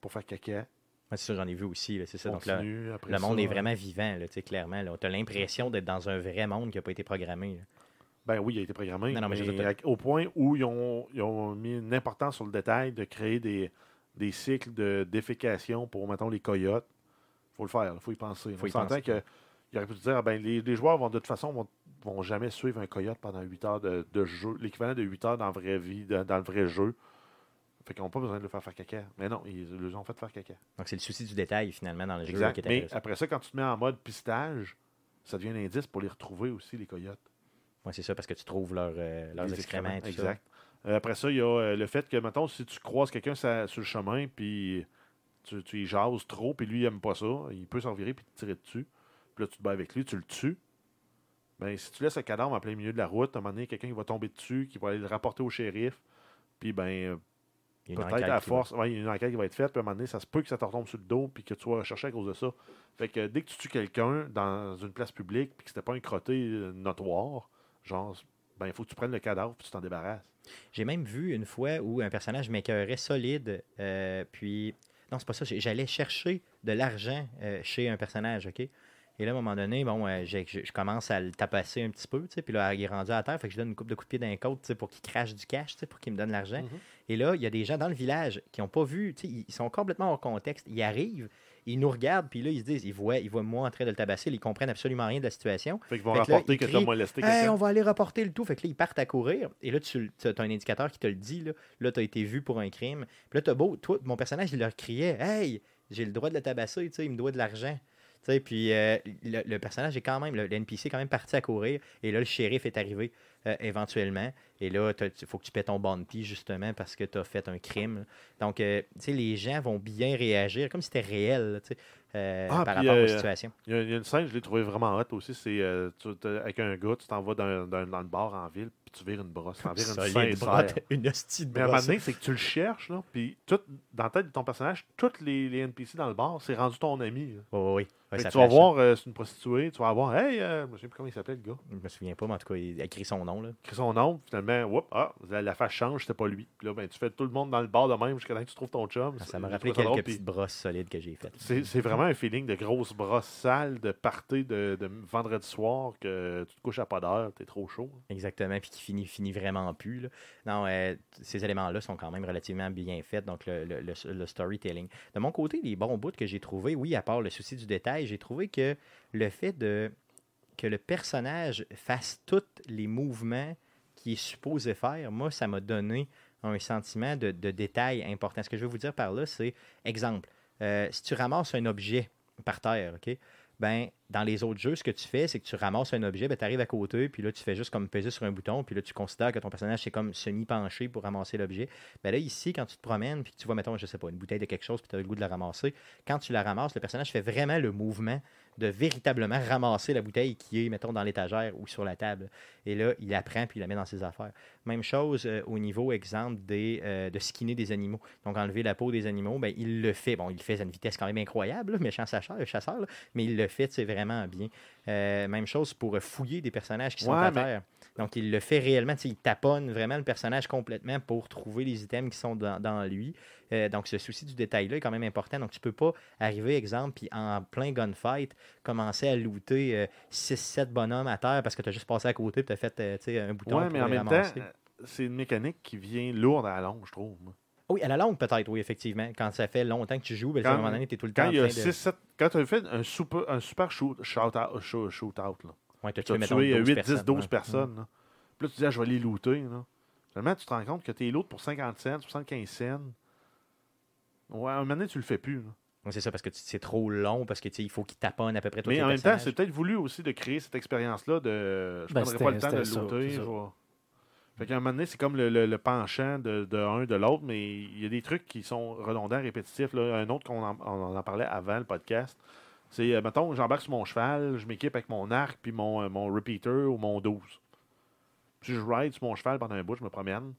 pour faire caca. Moi, c'est sûr, j'en ai vu aussi, c'est ça. Donc, là, le monde ça, est vraiment vivant, là, tu clairement. As l'impression d'être dans un vrai monde qui n'a pas été programmé. là. Ben oui, il a été programmé. Non, non, mais mais au point où ils ont, ils ont mis une importance sur le détail de créer des, des cycles de défécation pour, mettons, les coyotes. Il faut le faire, il faut y penser. Faut On y s'entend penser. que il aurait pu se dire, ben, les, les joueurs vont de toute façon vont, vont jamais suivre un coyote pendant 8 heures de, de jeu, l'équivalent de 8 heures dans la vraie vie, dans, dans le vrai jeu. Fait qu'ils n'ont pas besoin de le faire faire caca. Mais non, ils le ont fait faire caca. Donc, c'est le souci du détail, finalement, dans le jeu qui est Mais après ça, quand tu te mets en mode pistage, ça devient un indice pour les retrouver aussi, les coyotes. Ouais, c'est ça, parce que tu trouves leur, euh, leurs Les excréments. et tout ça. Exact. Euh, après ça, il y a euh, le fait que, mettons, si tu croises quelqu'un sur le chemin, puis tu, tu y jases trop, puis lui, il n'aime pas ça, il peut s'en virer puis te tirer dessus. Puis là, tu te bats avec lui, tu le tues. Ben, si tu laisses le cadavre en plein milieu de la route, à un moment donné, quelqu'un va tomber dessus, qui va aller le rapporter au shérif, puis ben, peut-être à force, il y a une enquête qui va être faite, puis à un moment donné, ça se peut que ça te retombe sur le dos, puis que tu vas rechercher à cause de ça. Fait que dès que tu tues quelqu'un dans une place publique, puis que c'était pas un crotté euh, notoire, genre, ben, il faut que tu prennes le cadavre, puis tu t'en débarrasses. J'ai même vu une fois où un personnage m'écœurait solide, euh, puis... Non, c'est pas ça. J'allais chercher de l'argent euh, chez un personnage, OK? Et là, à un moment donné, bon, euh, je, je commence à le tapasser un petit peu, tu sais, puis là, il est rendu à terre, fait que je donne une coupe de coups de pied d'un côte, tu sais, pour qu'il crache du cash, tu sais, pour qu'il me donne l'argent. Mhm. Et là, il y a des gens dans le village qui n'ont pas vu, ils sont complètement hors contexte. Ils arrivent, ils nous regardent, puis là, ils se disent, ils voient, ils voient moi en train de le tabasser, ils comprennent absolument rien de la situation. Fait qu'ils vont Fait que là, rapporter que tu as crie, molesté Hey, on va aller rapporter le tout. Fait que là, ils partent à courir. Et là, tu as un indicateur qui te le dit. Là, là tu as été vu pour un crime. Puis là, tu as beau. Toi, mon personnage, il leur criait Hey, j'ai le droit de le tabasser. Il me doit de l'argent. Puis euh, le, le personnage est quand même, le, le NPC est quand même parti à courir. Et là, le shérif est arrivé euh, éventuellement. Et là, il faut que tu paies ton bounty justement parce que tu as fait un crime. Donc, euh, tu sais, les gens vont bien réagir comme si c'était réel, là, tu sais, euh, Ah, par rapport euh, aux situations. Il y, a, il y a une scène, je l'ai trouvé vraiment hot aussi. C'est avec un gars, tu t'en vas dans, dans- dans le bar en ville, puis tu vires une brosse. Tu vires une sincère. une hostie de Mais à un moment brosse. donné, c'est que tu le cherches, là, puis tout, dans la tête de ton personnage, tous les, les NPC dans le bar, c'est rendu ton ami. là. Oui, oui, ça tu vas voir, c'est une prostituée, tu vas voir, hey, je sais plus comment il s'appelle le gars. Je me souviens pas, mais en tout cas, il a écrit son nom. Là. écrit son nom, finalement, whoop, ah, la, la face change, c'était pas lui. Puis là, ben, tu fais tout le monde dans le bar de même jusqu'à temps que tu trouves ton chum. Ah, Ça m'a rappelé quelques puis petites brosses solides que j'ai faites. C'est vraiment un feeling de grosse brosse sale, de party de, de vendredi soir, que tu te couches à pas d'heure, t'es trop chaud. Exactement, puis qui finit, finit vraiment plus. là. Non, euh, ces éléments-là sont quand même relativement bien faits, donc le, le- le- le storytelling. De mon côté, les bons bouts que j'ai trouvés, oui, à part le souci du détail, j'ai trouvé que le fait de que le personnage fasse tous les mouvements qu'il est supposé faire, moi, ça m'a donné un sentiment de, détail important. Ce que je veux vous dire par là, c'est, exemple, euh, si tu ramasses un objet par terre, OK? Ben, dans les autres jeux, ce que tu fais, c'est que tu ramasses un objet, ben, tu arrives à côté, puis là, tu fais juste comme peser sur un bouton, puis là, tu considères que ton personnage, c'est comme semi-penché pour ramasser l'objet. Ben là, ici, quand tu te promènes, puis tu vois, mettons, je sais pas, une bouteille de quelque chose, puis tu as le goût de la ramasser, quand tu la ramasses, le personnage fait vraiment le mouvement de véritablement ramasser la bouteille qui est, mettons, dans l'étagère ou sur la table. Et là, il apprend, puis il la met dans ses affaires. Même chose euh, au niveau, exemple, des, euh, de skinner des animaux. Donc, enlever la peau des animaux, ben, il le fait. Bon, il le fait à une vitesse quand même incroyable, là, méchant chasseur, chasseur là, mais il le fait, c'est vraiment bien. Euh, même chose pour fouiller des personnages qui sont à mais- terre. Donc, il le fait réellement. Il taponne vraiment le personnage complètement pour trouver les items qui sont dans, dans lui. Euh, donc, ce souci du détail-là est quand même important. Donc, tu peux pas arriver, exemple, puis en plein gunfight, commencer à looter 6-7 bonhommes à terre parce que tu as juste passé à côté et tu as fait euh, un bouton Ouais, mais en même ramasser. temps, euh, c'est une mécanique qui vient lourde à la longue, je trouve. Oui, à la longue, peut-être, oui, effectivement. Quand ça fait longtemps que tu joues, ben, Quand- à un moment donné, tu es tout le temps Quand en il y a train de... 6, 7, quand tu as fait un super, un super shoot, shoot out, shoot, shoot out, là. Ouais, tu as tué, mettons, tué 12 8, 10, personnes, 12 ouais. personnes. là. Puis là, tu dis, ah, je vais les looter. Là. Finalement, tu te rends compte que tes loot pour 50 cents, 75 cents. Ouais, à un moment donné, tu le fais plus. là. C'est ça, parce que tu- c'est trop long, parce que tu sais, il faut qu'il taponne à peu près tous Mais les en même temps, c'est peut-être voulu aussi de créer cette expérience-là de. Je Ben, prendrai pas le temps de looter. ça. Fait qu'à un moment donné, c'est comme le, le- le penchant de, de un de l'autre, mais il y a des trucs qui sont redondants, répétitifs. Là. Un autre qu'on en, on en parlait avant le podcast, c'est, euh, mettons, j'embarque sur mon cheval, je m'équipe avec mon arc, puis mon, euh, mon repeater ou mon 12. Puis je ride sur mon cheval pendant un bout, je me promène.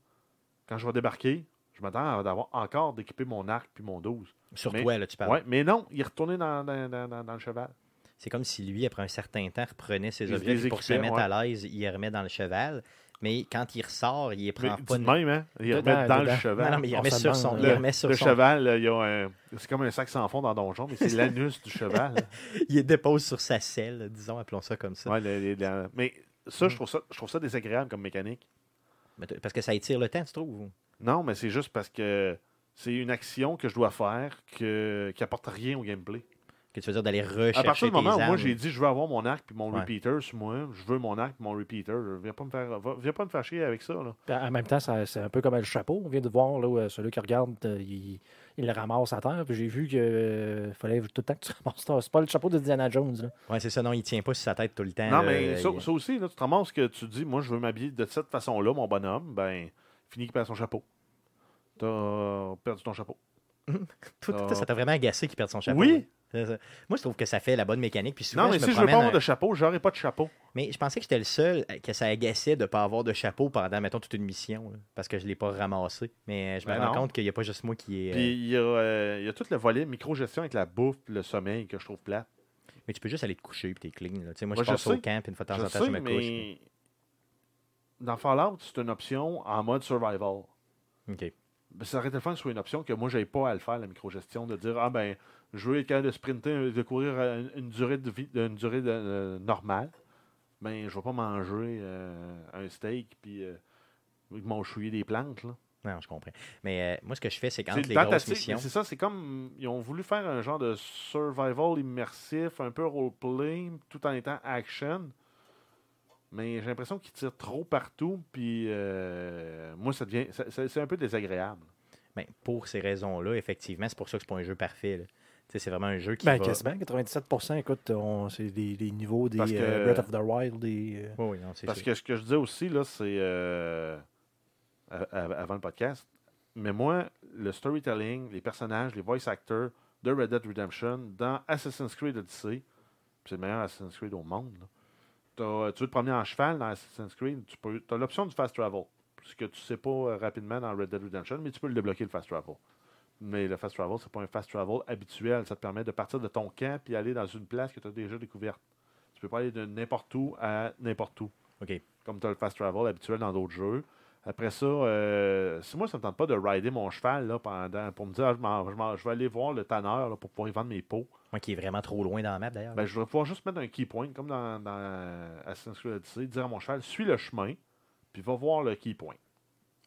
Quand je vais débarquer, je m'attends à d'avoir encore d'équiper mon arc puis mon 12. Sur mais- toi, là, tu parles. Ouais, mais non, il est retourné dans, dans- dans- dans- dans le cheval. C'est comme si lui, après un certain temps, reprenait ses objets pour se mettre ouais. à l'aise, il les remet dans le cheval. Mais quand il ressort, il Mais prend pas. de même, hein? Il Dedans, remet dans le cheval. Non, non, mais il remet sur son. demande, Il le, remet sur le son- cheval, là, il y a un- c'est comme un sac sans fond dans Donjon, mais c'est l'anus du cheval. Il dépose sur sa selle, disons, appelons ça comme ça. Ouais, le- le- le- mais ça, je trouve ça, je trouve ça désagréable comme mécanique. Mais Parce que ça étire le temps, tu trouves? Non, mais c'est juste parce que c'est une action que je dois faire que, qui apporte rien au gameplay. Que tu veux dire d'aller rechercher À partir du tes moment où moi armes. j'ai dit je veux avoir mon arc puis mon Ouais. repeater sur moi, je veux mon arc puis mon repeater, viens pas me faire, va- viens pas me faire chier avec ça. Là. En même temps, ça- c'est un peu comme le chapeau. On vient de voir, là, où, euh, celui qui regarde, euh, il, il le ramasse à terre. Puis j'ai vu qu'il fallait tout le temps que tu ramasses ça. C'est pas le chapeau de Diana Jones. Là. Ouais, c'est ça, non, il tient pas sur sa tête tout le temps. Non, là, mais ça, il- ça aussi, là, tu te ramasses que tu dis, moi, je veux m'habiller de cette façon-là, mon bonhomme, ben, fini qu'il perd son chapeau. T'as perdu ton chapeau. Toi, ça t'a vraiment agacé qu'il perde son chapeau. Oui. Moi, je trouve que ça fait la bonne mécanique. Puis souvent, non, mais je si je veux pas avoir un- de chapeau, j'aurais pas de chapeau. Mais je pensais que j'étais le seul euh, que ça agaçait de ne pas avoir de chapeau pendant, mettons, toute une mission. là, parce que je ne l'ai pas ramassé. Mais euh, je me Ben rends non. compte qu'il n'y a pas juste moi qui est. euh, Puis il y, a, euh, il y a tout le volet micro-gestion avec la bouffe, le sommeil que je trouve plate. Mais tu peux juste aller te coucher puis t'es clean. là. Moi, Moi, je je passe au sais. camp une fois de temps en temps, je me couche. mais dans Fallout, c'est une option en mode survival. OK. Ben, ça aurait été le fun que ce soit une option que moi, j'avais pas à le faire, la micro-gestion, de dire, ah ben, être capable de sprinter, euh, de courir à une, durée, de vie, une durée de- euh, normale. Ben, je vais pas manger euh, un steak puis euh, m'enchouiller des plantes. Là. Non, je comprends. Mais euh, moi, ce que je fais, c'est qu'entre les grosses missions. mais C'est ça, c'est comme. Ils ont voulu faire un genre de survival immersif, un peu roleplay, tout en étant action. Mais j'ai l'impression qu'ils tirent trop partout, puis euh, moi, ça devient. C'est un peu désagréable. Ben, pour ces raisons-là, effectivement, c'est pour ça que c'est pas un jeu parfait. là. Tu sais, C'est vraiment un jeu qui Ben, va... quasiment. 97%, écoute, on- c'est des, des niveaux des que- euh, Breath of the Wild. Des, euh, Oui, oui, non, c'est Parce sûr. que ce que je disais aussi, là, c'est. euh, avant le podcast, mais moi, le storytelling, les personnages, les voice actors de Red Dead Redemption dans Assassin's Creed Odyssey, c'est le meilleur Assassin's Creed au monde. là. Tu veux te promener en cheval dans Assassin's Creed, tu peux, as l'option du fast travel. Ce que tu sais pas rapidement dans Red Dead Redemption, mais tu peux le débloquer le fast travel. Mais le fast travel, c'est pas un fast travel habituel. Ça te permet de partir de ton camp puis aller dans une place que tu as déjà découverte. Tu peux pas aller de n'importe où à n'importe où OK. comme tu as le fast travel habituel dans d'autres jeux. Après ça, euh, si moi, ça ne me tente pas de rider mon cheval là, pendant, pour me dire, ah, je, vais aller voir le tanneur là, pour pouvoir y vendre mes pots, Moi qui est vraiment trop loin dans la map, d'ailleurs. ben, je vais pouvoir juste mettre un key point, comme dans, dans Assassin's Creed Odyssey, dire à mon cheval, suis le chemin, puis va voir le key point.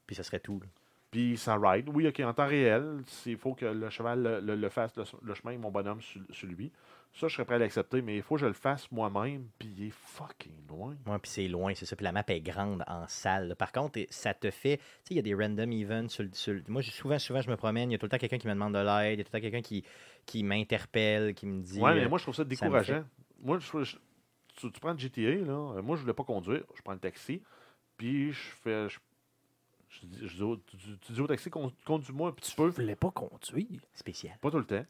Puis ça serait tout. là. Puis ça ride. Oui, OK, en temps réel, il faut que le cheval le, le- le fasse, le, chemin mon bonhomme sur, sur lui. Ça, je serais prêt à l'accepter, mais il faut que je le fasse moi-même, puis il est fucking loin. Ouais, puis c'est loin, c'est ça. Puis la map est grande en salle. Par contre, ça te fait. Tu sais, il y a des random events. Sur, sur Moi, souvent, souvent, je me promène. Il y a tout le temps quelqu'un qui me demande de l'aide. Il y a tout le temps quelqu'un qui, qui m'interpelle, qui me dit. Ouais, mais euh, moi, je trouve ça décourageant. Moi, je, je- tu, tu prends le GTA, là. euh, Moi, je voulais pas conduire. Je prends le taxi. Puis, je fais. Je, je dis, je dis au- tu, tu- tu dis au taxi, con- conduis-moi, puis tu peux. Je voulais pas conduire. Spécial. Pas tout le temps.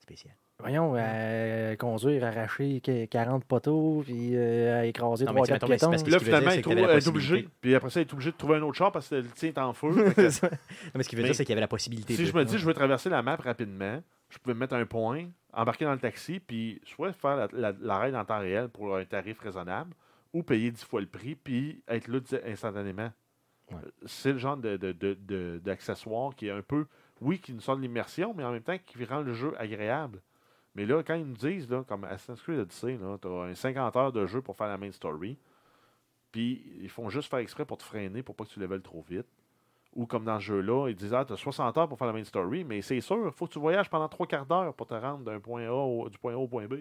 Spécial. Voyons, euh, conduire, arracher que- 40 poteaux, puis euh, écraser Non, mais 3 tu sais, 4 mettons, mais c'est piétons. parce que- Puis là, veut finalement, dire, il c'est que trouve- t'avais la elle est obligée. possibilité. Puis après ça, il est obligé de trouver un autre char parce que le tien est en feu. Fait que non, mais ce qu'il veut Mais dire, c'est qu'il y avait la possibilité. si de- je me dis, je veux traverser la map rapidement, je peux mettre un point, embarquer dans le taxi, puis soit faire la, la, en temps réel pour un tarif raisonnable, ou payer 10 fois le prix, puis être là di- instantanément. C'est le genre de, de, d'accessoire qui est un peu, oui, qui nous sort de l'immersion, mais en même temps qui rend le jeu agréable. Mais là, quand ils nous disent, comme Assassin's Creed Odyssey, tu as un 50 heures de jeu pour faire la main story, puis ils font juste faire exprès pour te freiner pour pas que tu level trop vite. Ou comme dans ce jeu-là, ils disent Ah, tu as 60 heures pour faire la main story, mais c'est sûr, il faut que tu voyages pendant trois quarts d'heure pour te rendre d'un point A au, du point A au point B.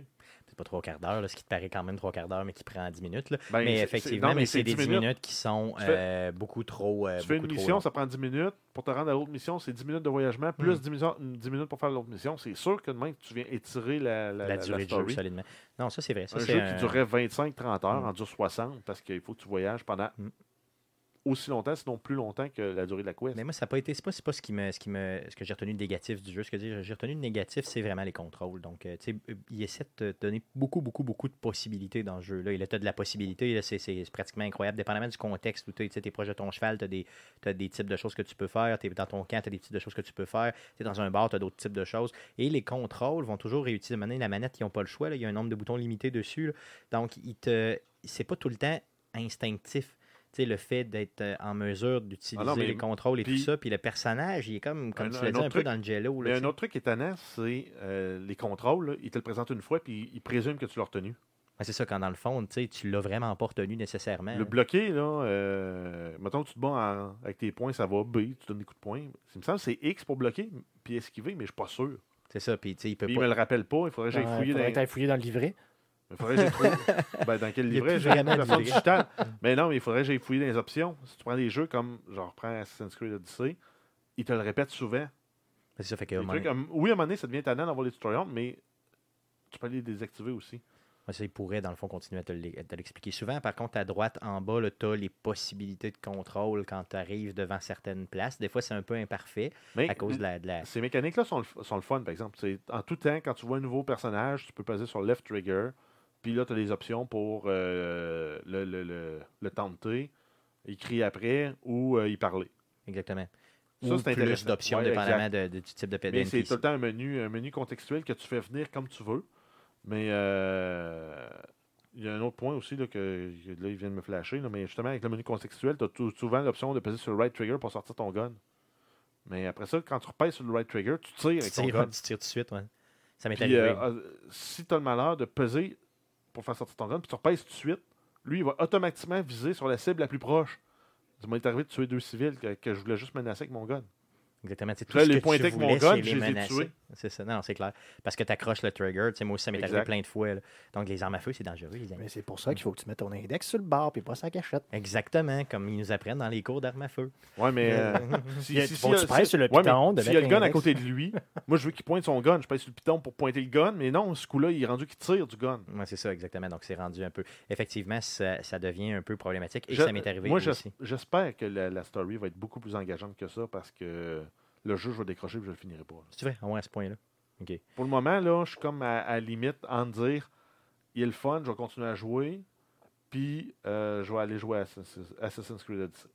c'est pas trois quarts d'heure, ce qui te paraît quand même trois quarts d'heure, mais qui prend 10 minutes. là. Ben, mais effectivement, non, mais mais c'est des 10 10 minutes. minutes qui sont fais- euh, beaucoup trop. euh, Tu fais une mission, ça prend 10 minutes. Pour te rendre à l'autre mission, c'est 10 minutes de voyagement, plus Hmm. 10, missions- 10 minutes pour faire l'autre mission. C'est sûr que demain, tu viens étirer la, la, durée la de jeu, story. solidement. Non, ça, c'est vrai. Ça, un jeu un- qui durerait 25-30 heures Mm. en dure 60 parce qu'il faut que tu voyages pendant Mm. Aussi longtemps, sinon plus longtemps que la durée de la quest. Mais moi, ça n'a pas été. C'est pas, pas ce qui me, ce qui me, ce que j'ai retenu de négatif du jeu. Ce que j'ai retenu de négatif, c'est vraiment les contrôles. Donc, euh, tu sais, il essaie de te donner beaucoup, beaucoup, beaucoup de possibilités dans ce jeu-là. Il a de la possibilité. là, C'est pratiquement incroyable. Dépendamment du contexte où tu es proche de ton cheval, tu as des, types de choses que tu peux faire. Es dans ton camp, tu as des types de choses que tu peux faire. Tu es dans un bar, tu as d'autres types de choses. Et les contrôles vont toujours réutiliser. Maintenant, la manette, ils n'ont pas le choix. là. Il y a un nombre de boutons limité dessus. là. Donc, il te, c'est pas tout le temps instinctif. Le fait d'être euh, en mesure d'utiliser Ah les contrôles et puis- tout ça, puis le personnage, il est comme, comme Un- tu l'as dit, un peu truc- dans le jello. là, Mais un autre truc qui est étonnant, c'est euh, les contrôles. là, ils te le présentent une fois, puis ils présument que tu l'as retenu. Ouais, c'est ça, quand dans le fond, tu sais, tu l'as vraiment pas retenu nécessairement. Le bloqué, là, euh, mettons que tu te bats en- avec tes points, ça va B, tu donnes des coups de poing. Il me semble que c'est X pour bloquer, puis esquiver, mais je suis pas sûr. C'est ça, puis tu sais, il peut Puis il pas... me le rappelle pas, il faudrait que j'aille fouiller dans fouiller dans le livret. Il faudrait que trouver. ben, dans quel livret J'ai version digitale. mais non, mais il faudrait que j'aille fouiller dans les options. Si tu prends des jeux comme, genre, reprends Assassin's Creed Odyssey, ils te le répètent souvent. Ça, fait que... À trucs comme- oui, à un moment donné, ça devient tannant d'avoir les tutoriels, mais tu peux les désactiver aussi. Ouais, ça, il pourrait, dans le fond, continuer à te l'expliquer. Souvent, par contre, à droite, en bas, tu as les possibilités de contrôle quand tu arrives devant certaines places. Des fois, c'est un peu imparfait Mais à cause de la... de la- ces mécaniques-là sont, le- sont le fun, par exemple. En tout temps, quand tu vois un nouveau personnage, tu peux peser sur left trigger, puis là, tu as des options pour euh, le, le, le, le tenter, y crier après ou euh, y parler. Exactement. Ça, c'est plus d'options, Ouais, dépendamment de- de- du type de Mais PDN. c'est tout le temps un menu, un menu contextuel que tu fais venir comme tu veux. Mais euh, il y a un autre point aussi là, que là, il vient de me flasher. là, mais justement, avec le menu contextuel, tu as souvent l'option de peser sur le right trigger pour sortir ton gun. Mais après ça, quand tu repèses sur le right trigger, tu tires Tu avec ton tires, gun. tu tires tout de suite, ouais. Ça m'est arrivé. euh, euh, si tu as le malheur de peser pour faire sortir ton gun, puis tu repèses tout de suite, lui, il va automatiquement viser sur la cible la plus proche. Ça m'est arrivé de tuer deux civils que, que je voulais juste menacer avec mon gun. Exactement. C'est Puis là, ce les que avec mon gun, je les ai tués. C'est ça. Non, c'est clair. Parce que tu accroches le trigger. Tu sais, moi aussi, ça m'est arrivé plein de fois. là. Donc, les armes à feu, c'est dangereux, les amis. Mais c'est pour ça qu'il faut que tu mettes ton index sur le bar puis pas sa cachette. Exactement, comme ils nous apprennent dans les cours d'armes à feu. Ouais, mais. euh, si- faut que si- tu pèses sur le ouais, mais piton de S'il y a le mettre gun à l'index. côté de lui, moi, je veux qu'il pointe son gun. Je pèse sur le piton pour pointer le gun, mais non, ce coup-là, il est rendu qu'il tire du gun. Ouais, c'est ça, exactement. Donc, c'est rendu un peu. Effectivement, ça, ça devient un peu problématique. Et Je- ça m'est arrivé Moi, j'es- aussi. j'espère que la, la story va être beaucoup plus engageante que ça parce que le jeu, je vais décrocher et je le finirai pas. C'est vrai, au moins à ce point-là. Pour le moment, là, je suis comme à, à la limite en dire il est le fun, je vais continuer à jouer, puis euh, je vais aller jouer à Assassin's Creed Odyssey.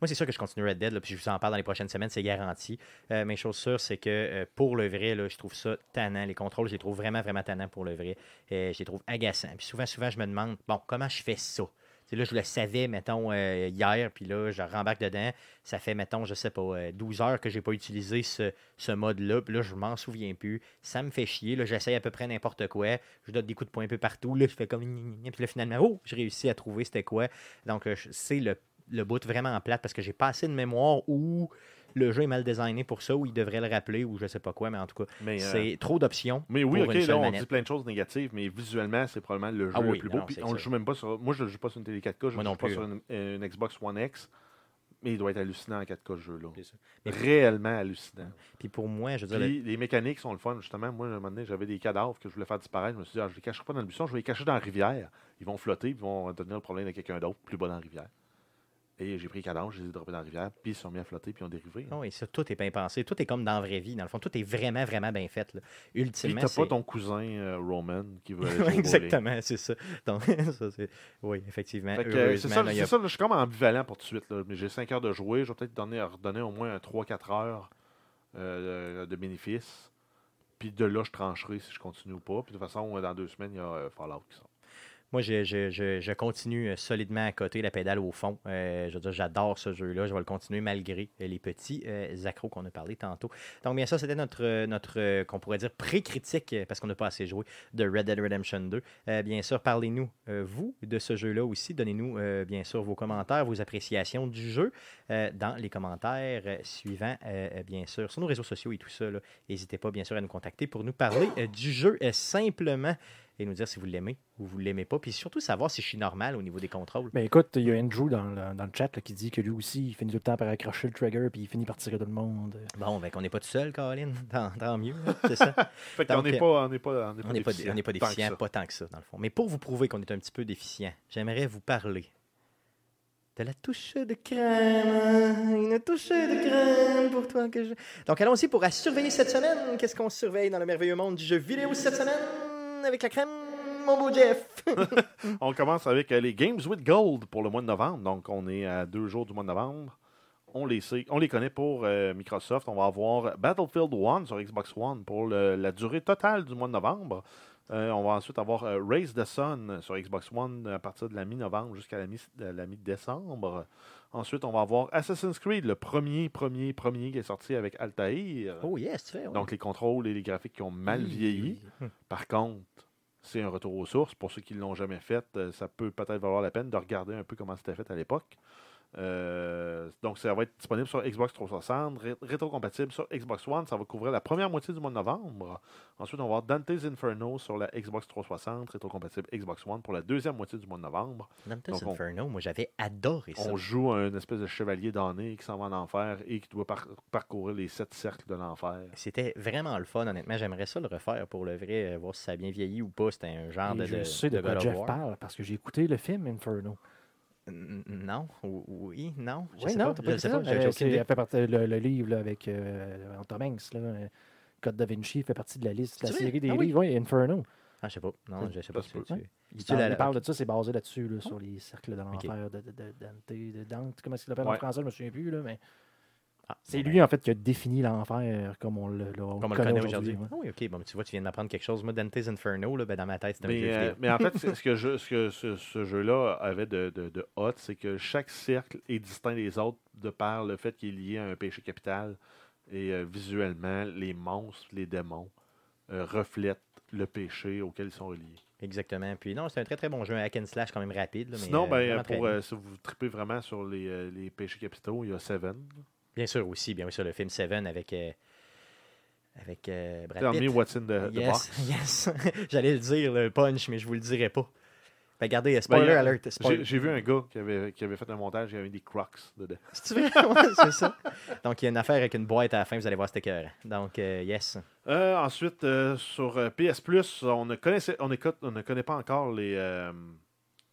Moi, c'est sûr que je continue Red Dead, là, puis je vous en parle dans les prochaines semaines, c'est garanti. Euh, mais chose sûre, c'est que euh, pour le vrai, là, je trouve ça tannant. Les contrôles, je les trouve vraiment, vraiment tannants pour le vrai. Euh, je les trouve agaçants. Puis souvent, souvent, je me demande, bon, comment je fais ça? Là, je le savais, mettons, euh, hier, puis là, je rembarque dedans. Ça fait, mettons, je sais pas, euh, 12 heures que j'ai pas utilisé ce, mode-là. Puis là, je m'en souviens plus. Ça me fait chier. Là, j'essaye à peu près n'importe quoi. Je donne des coups de poing un peu partout. Là, je fais comme... Puis là, finalement, oh, j'ai réussi à trouver c'était quoi. Donc, euh, c'est le, le bout vraiment plate parce que j'ai pas assez de mémoire ou le jeu est mal designé pour ça, ou il devrait le rappeler, ou je sais pas quoi. Mais en tout cas, euh, c'est trop d'options. mais oui, pour ok, une là, on manette. dit plein de choses négatives, mais visuellement, c'est probablement le jeu Ah oui, le plus beau. non, on le joue même pas sur. Moi, je le joue pas sur une télé 4K, je ne non joue pas plus, sur une, une Xbox One X. Mais il doit être hallucinant en 4K ce jeu-là. Réellement hallucinant. Puis pour moi, je veux dire, le- les mécaniques sont le fun, justement. Moi, à un moment donné, j'avais des cadavres que je voulais faire disparaître. Je me suis dit, ah, je les cacherai pas dans le buisson, je vais les cacher dans la rivière. Ils vont flotter, puis ils vont devenir le problème de quelqu'un d'autre, plus bas dans la rivière. Et j'ai pris les cadavres, je les ai droppés dans la rivière, puis ils se sont mis à flotter, puis ils ont dérivé. Ah oui, ça, tout est bien pensé. Tout est comme dans la vraie vie. Dans le fond, tout est vraiment, vraiment bien fait. Là. Puis Ultimement, t'as c'est... pas ton cousin euh, Roman qui veut aller. Exactement, c'est ça. Donc, ça. Oui, effectivement. Euh, c'est ça, là, a- ça, là, je suis comme ambivalent pour tout de suite. Mais j'ai 5 heures de jouer. Je vais peut-être donner, redonner au moins un 3-4 heures euh, de, bénéfices. Puis de là, je trancherai si je continue ou pas. Puis de toute façon, dans deux semaines, il y a Fallout qui sort. Moi, je, continue euh, solidement à côté la pédale au fond. Euh, je veux dire, j'adore ce jeu-là. Je vais le continuer malgré euh, les petits accros qu'on a parlé tantôt. Donc, bien ça, c'était notre, notre qu'on pourrait dire, pré-critique, parce qu'on n'a pas assez joué, de Red Dead Redemption 2. Euh, bien sûr, parlez-nous, vous, de ce jeu-là aussi. Donnez-nous, bien sûr, vos commentaires, vos appréciations du jeu dans les commentaires suivants, bien sûr, sur nos réseaux sociaux et tout ça. N'hésitez pas, bien sûr, à nous contacter pour nous parler du jeu simplement. Et nous dire si vous l'aimez ou vous l'aimez pas. Puis surtout savoir si je suis normal au niveau des contrôles. Mais écoute, il y a Andrew dans le, dans le chat là, qui dit que lui aussi, il finit tout le temps par accrocher le trigger puis il finit par tirer tout le monde. Bon, ben qu'on n'est pas tout seul, Caroline. Tant, tant mieux, hein, c'est ça. Fait qu'on Donc, n'est euh, pas, on n'est pas, on n'est pas On n'est pas, déficient on n'est pas tant que déficient, ça. pas tant que ça, dans le fond. Mais pour vous prouver qu'on est un petit peu déficient, j'aimerais vous parler de la touche de crème. Une touche de crème pour toi que je... Donc, allons-y pour à surveiller cette semaine. Qu'est-ce qu'on surveille dans le merveilleux monde du jeu vidéo cette semaine? Avec la crème, mon beau Jeff? On commence avec euh, les Games with Gold pour le mois de novembre. Donc, on est à deux jours du mois de novembre. On les, sait, on les connaît pour euh, Microsoft. On va avoir Battlefield 1 sur Xbox One pour la durée totale du mois de novembre. Euh, on va ensuite avoir Raise the Sun sur Xbox One à partir de la mi-novembre jusqu'à la mi-décembre. Ensuite, on va avoir Assassin's Creed, le premier, premier, premier qui est sorti avec Altair. Oh yes, ouais. Donc, les contrôles et les graphiques qui ont mal vieilli. Par contre, c'est un retour aux sources. Pour ceux qui ne l'ont jamais fait, euh, ça peut peut-être valoir la peine de regarder un peu comment c'était fait à l'époque. Euh, donc, ça va être disponible sur Xbox 360, ré- rétrocompatible sur Xbox One. Ça va couvrir la première moitié du mois de novembre. Ensuite, on va avoir Dante's Inferno sur la Xbox 360, rétrocompatible Xbox One pour la deuxième moitié du mois de novembre. Dante's donc on- Inferno, moi j'avais adoré ça. On joue un espèce de chevalier damné qui s'en va en enfer et qui doit par- parcourir les sept cercles de l'enfer. C'était vraiment le fun, honnêtement. J'aimerais ça le refaire pour le vrai, euh, voir si ça a bien vieilli ou pas. C'était un genre Et de, je de, sais de, de quoi Jeff parle parce que j'ai écouté le film Inferno. Non, ou- oui, non. Je Oui, sais non, pas. t'as Je pas sais dit ça? pas. Euh, elle fait partie le, le livre là, avec euh, Tom Hanks, là, euh, Code da Vinci fait partie de la liste, la série des Ah oui? livres, oui, Inferno. Ah, je sais pas. Non, je sais pas. si tu- Il parle, il parle de ça, c'est basé là-dessus, là, sur les cercles de l'enfer de, de, de Dante, de Dante, comment est-ce qu'il l'appelle Ouais. en français, je me souviens plus, là, mais Ah, c'est bon, lui en fait qui a défini l'enfer comme on le, le- on Comme on le le connaît connaît aujourd'hui. ouais. Oui, ok. Bon, mais tu vois, tu viens de m'apprendre quelque chose. Moi, Dante's Inferno, là, ben, dans ma tête, c'était un Mais, jeu euh, mais en fait, ce que, je- ce, que ce, ce jeu-là avait de, de, de hot, c'est que chaque cercle est distinct des autres de par le fait qu'il est lié à un péché capital. Et euh, visuellement, les monstres, les démons, euh, reflètent le péché auquel ils sont reliés. Exactement. Puis non, c'est un très très bon jeu, un hack and slash quand même rapide. là, mais, Sinon, euh, ben, pour, euh, si vous tripez vraiment sur les, les péchés capitaux, il y a Seven. Bien sûr aussi, bien sûr, le film Seven avec, euh, avec euh, Brad Tell Pitt. me what's in the, the yes, box. yes. J'allais le dire, le punch, mais je vous le dirai pas. Ben, regardez, spoiler Ben, il y a- alert. spoiler- J'ai vu un gars qui avait, qui avait fait un montage, il y avait des crocs dedans. C'est vrai? C'est ça. Donc, il y a une affaire avec une boîte à la fin, vous allez voir, c'était cœur. Donc, euh, yes. Euh, ensuite, euh, sur euh, PS Plus, on ne, connaissait, on, écoute- on ne connaît pas encore les, euh,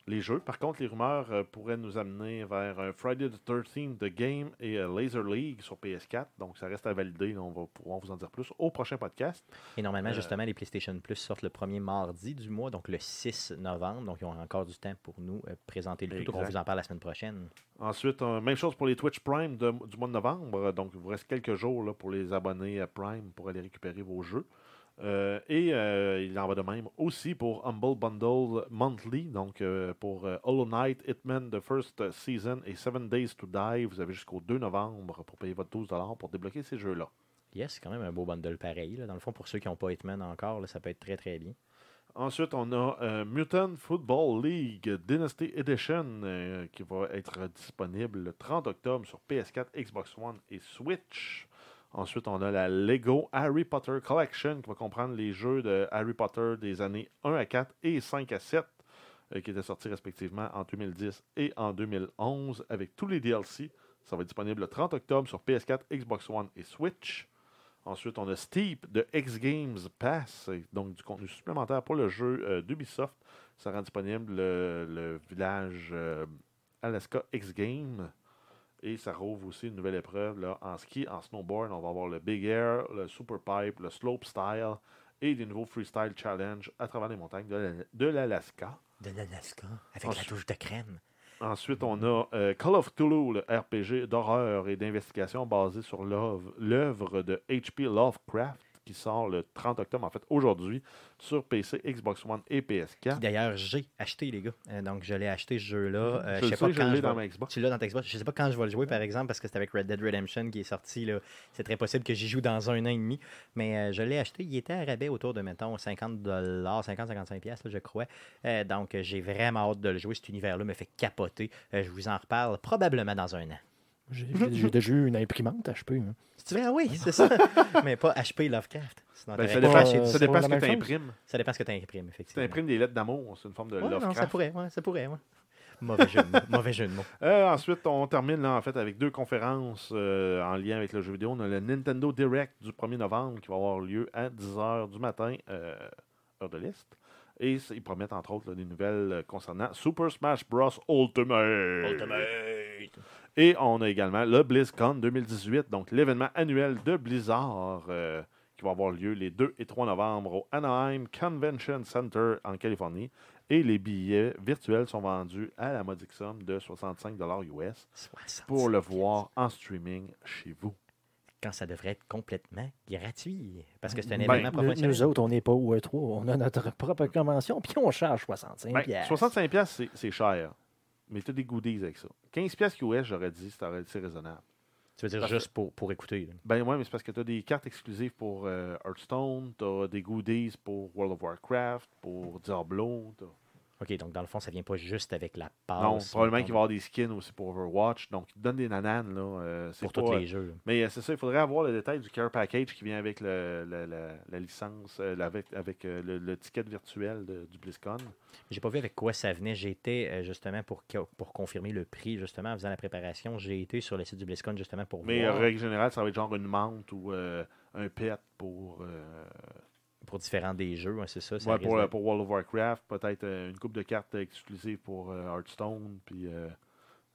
les jeux. Par contre, les rumeurs euh, pourraient nous amener vers un Friday the 13th The Game et euh, Laser League sur PS4. Donc, ça reste à valider. On va pouvoir vous en dire plus au prochain podcast. Et normalement, Euh, justement, les PlayStation Plus sortent le premier mardi du mois, donc le 6 novembre. Donc, ils ont encore du temps pour nous présenter le tout. On vous en parle la semaine prochaine. Ensuite, même chose pour les Twitch Prime de- du mois de novembre. Donc, il vous reste quelques jours là, pour les abonnés à Prime pour aller récupérer vos jeux. Euh, et euh, il en va de même aussi pour Humble Bundle Monthly. Donc, euh, pour Hollow Knight, Hitman, The First Season et Seven Days to Die, vous avez jusqu'au 2 novembre pour payer votre 12 pour débloquer ces jeux-là. Yes, c'est quand même un beau bundle pareil. là. Dans le fond, pour ceux qui n'ont pas Hitman encore, là, ça peut être très très bien. Ensuite, on a Mutant Football League Dynasty Edition qui va être disponible le 30 octobre sur PS4, Xbox One et Switch. Ensuite, on a la Lego Harry Potter Collection qui va comprendre les jeux de Harry Potter des années 1 à 4 et 5 à 7 euh, qui étaient sortis respectivement en 2010 et en 2011 avec tous les DLC. Ça va être disponible le 30 octobre sur PS4, Xbox One et Switch. Ensuite, on a Steep de X Games Pass, donc du contenu supplémentaire pour le jeu euh, d'Ubisoft. Ça rend disponible le, village euh, Alaska X Game. Et ça rouvre aussi une nouvelle épreuve là, en ski, en snowboard. On va avoir le Big Air, le Super Pipe, le Slope Style et des nouveaux Freestyle Challenge à travers les montagnes de la- de l'Alaska. De l'Alaska, avec Ensuite- la touche de crème. Ensuite, on a euh, Call of Cthulhu, le RPG d'horreur et d'investigation basé sur l'œuvre de H.P. Lovecraft qui sort le 30 octobre, en fait aujourd'hui, sur PC, Xbox One et PS4. Qui, D'ailleurs, j'ai acheté, les gars. Euh, donc, je l'ai acheté, ce jeu-là. Euh, je je sais pas je quand je dans vais- ma Xbox. Tu l'as dans ta Xbox? Je sais pas quand je vais le jouer, par exemple, parce que c'est avec Red Dead Redemption qui est sorti. là. C'est très possible que j'y joue dans un an et demi. Mais euh, je l'ai acheté. Il était à rabais autour de, mettons, 50 50-55$, piastres, là, je crois. Donc, j'ai vraiment hâte de le jouer. Cet univers-là me fait capoter. Je vous en reparle probablement dans un an. J'ai déjà eu une imprimante HP. hein. Si tu veux, ah oui, c'est ça. Mais pas HP Lovecraft. Sinon, Ben, ça dépend, euh, ça ce que tu imprimes. Ça dépend ce que tu imprimes, Si tu effectivement. imprimes des lettres d'amour, c'est une forme de Ouais, non, Lovecraft. ça pourrait, ouais, ça pourrait, ouais. Mauvais jeu, de mots, mauvais jeu de mots. Euh, ensuite, on termine là, en fait avec deux conférences euh, en lien avec le jeu vidéo. On a le Nintendo Direct du 1er novembre qui va avoir lieu à 10h du matin, euh, heure de l'Est. Et ils promettent entre autres là, des nouvelles concernant Super Smash Bros. Ultimate. Et on a également le BlizzCon 2018, donc l'événement annuel de Blizzard euh, qui va avoir lieu les 2 et 3 novembre au Anaheim Convention Center en Californie. Et les billets virtuels sont vendus à la modique somme de 65 US 60. pour le voir en streaming chez vous. Quand ça devrait être complètement gratuit. Parce que c'est un Ben, événement professionnel. nous autres, on n'est pas au E3. On a notre propre convention, puis on charge 65 Ben, piastres. 65 pièces c'est c'est cher. Mais tu as des goodies avec ça. 15 pièces US, j'aurais dit, c'est raisonnable. Tu veux dire juste pour, pour écouter. là. Ben ouais, mais c'est parce que tu as des cartes exclusives pour euh, Hearthstone, tu as des goodies pour World of Warcraft, pour Diablo. OK, donc dans le fond, ça vient pas juste avec la passe. non, probablement qu'il va y avoir des skins aussi pour Overwatch. Donc, ils te donnent des nananes. Là, euh, Pour pas- tous les jeux. là. Mais euh, c'est ça, il faudrait avoir le détail du Care Package qui vient avec le- le- la- la licence, euh, avec, avec euh, le, le ticket virtuel de- du BlizzCon. J'ai pas vu avec quoi ça venait. J'étais euh, justement pour, pour confirmer le prix, justement, en faisant la préparation. J'ai été sur le site du BlizzCon justement pour Mais en voir règle générale, ça va être genre une menthe ou euh, un pet pour, euh, pour différents des jeux. ouais, c'est ça. ça ouais, pour, de- pour World of Warcraft, peut-être euh, une coupe de cartes exclusives pour euh, Hearthstone, puis euh,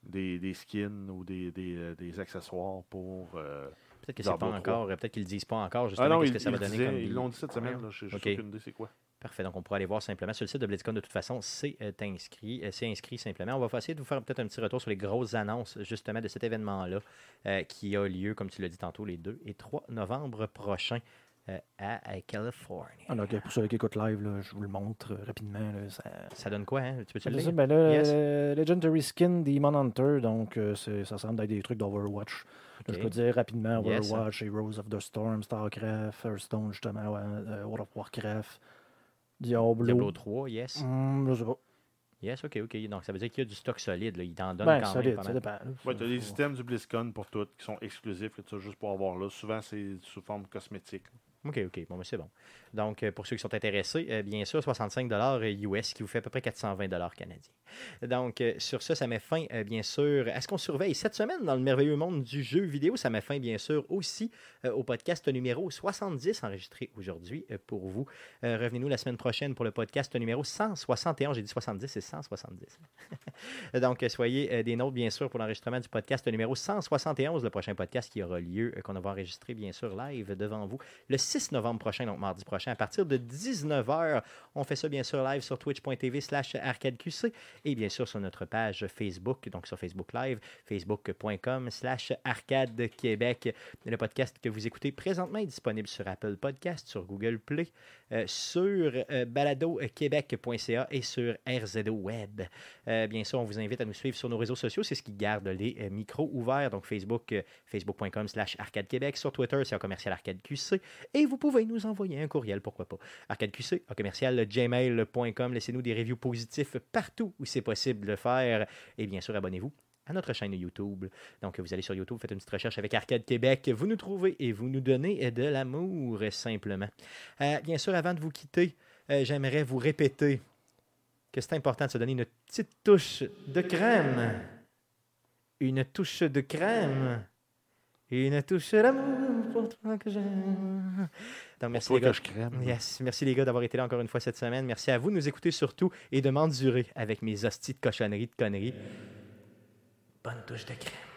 des, des skins ou des, des, des accessoires pour. Peut-être que c'est pas encore. Peut-être qu'ils le disent pas encore, Ah justement, qu'est-ce ils, que ça va donner comme ils l'ont dit cette semaine, Ouais. là, j'ai j'ai Ok. aucune idée c'est quoi. Parfait, donc on pourra aller voir simplement sur le site de BlizzCon. De toute façon, c'est euh, inscrit. euh, c'est inscrit simplement. On va essayer de vous faire peut-être un petit retour sur les grosses annonces justement de cet événement-là euh, qui a lieu, comme tu l'as dit tantôt, les 2 et 3 novembre prochains euh, à, à Californie. Alors, que pour ceux qui écoutent live, là, je vous le montre euh, rapidement. là, ça... Ça donne quoi, hein? Tu le C'est ça, lire? ben là, Yes. euh, Legendary Skin Demon Hunter, donc euh, c'est- ça semble être des trucs d'Overwatch. Là, Ok. Je peux dire rapidement Yes. Overwatch, Heroes of the Storm, StarCraft, Hearthstone, justement, ouais, euh, World of Warcraft, Diablo. Diablo 3, yes. Hmm, je sais pas. Yes, ok, ok. Donc ça veut dire qu'il y a du stock solide. Là. Il t'en donne Ben, quand solide, même. pas ça dépend. Ouais, tu as des systèmes du BlizzCon pour toutes qui sont exclusifs, que tu as juste pour avoir là. Souvent, c'est sous forme cosmétique. OK, OK. Bon, mais c'est bon. Donc, euh, pour ceux qui sont intéressés, euh, bien sûr, 65 US qui vous fait à peu près 420 canadiens. Donc, euh, sur ça, ça met fin, euh, bien sûr, à ce qu'on surveille cette semaine dans le merveilleux monde du jeu vidéo. Ça met fin, bien sûr, aussi euh, au podcast numéro 70 enregistré aujourd'hui euh, pour vous. Euh, Revenez-nous la semaine prochaine pour le podcast numéro 171. J'ai dit 70, c'est 170. Donc, euh, soyez euh, des nôtres, bien sûr, pour l'enregistrement du podcast numéro 171, le prochain podcast qui aura lieu, euh, qu'on va enregistrer, bien sûr, live devant vous le 6 novembre prochain, donc mardi prochain, à partir de 19h. On fait ça, bien sûr, live sur twitch.tv slash arcadeqc et bien sûr sur notre page Facebook, donc sur Facebook Live, facebook.com slash arcade Québec. Le podcast que vous écoutez présentement est disponible sur Apple Podcast, sur Google Play, sur euh, baladoquebec.ca et sur RZO Web. Euh, bien sûr, on vous invite à nous suivre sur nos réseaux sociaux. C'est ce qui garde les euh, micros ouverts. Donc, Facebook, euh, facebook.com slash Arcade Québec. Sur Twitter, c'est un commercial Arcade QC. Et vous pouvez nous envoyer un courriel, pourquoi pas. ArcadeQC, un commercial gmail.com. Laissez-nous des reviews positifs partout où c'est possible de le faire. Et bien sûr, abonnez-vous à notre chaîne YouTube. Donc, vous allez sur YouTube, faites une petite recherche avec Arcade Québec, vous nous trouvez et vous nous donnez de l'amour, simplement. Euh, bien sûr, avant de vous quitter, euh, j'aimerais vous répéter que c'est important de se donner une petite touche de crème. Une touche de crème. Une touche d'amour pour toi que j'aime. Donc, merci Pour les gars. Yes. Merci les gars d'avoir été là encore une fois cette semaine. Merci à vous de nous écouter surtout et de m'endurer avec mes hosties de cochonneries, de conneries. Bonne touche de crème.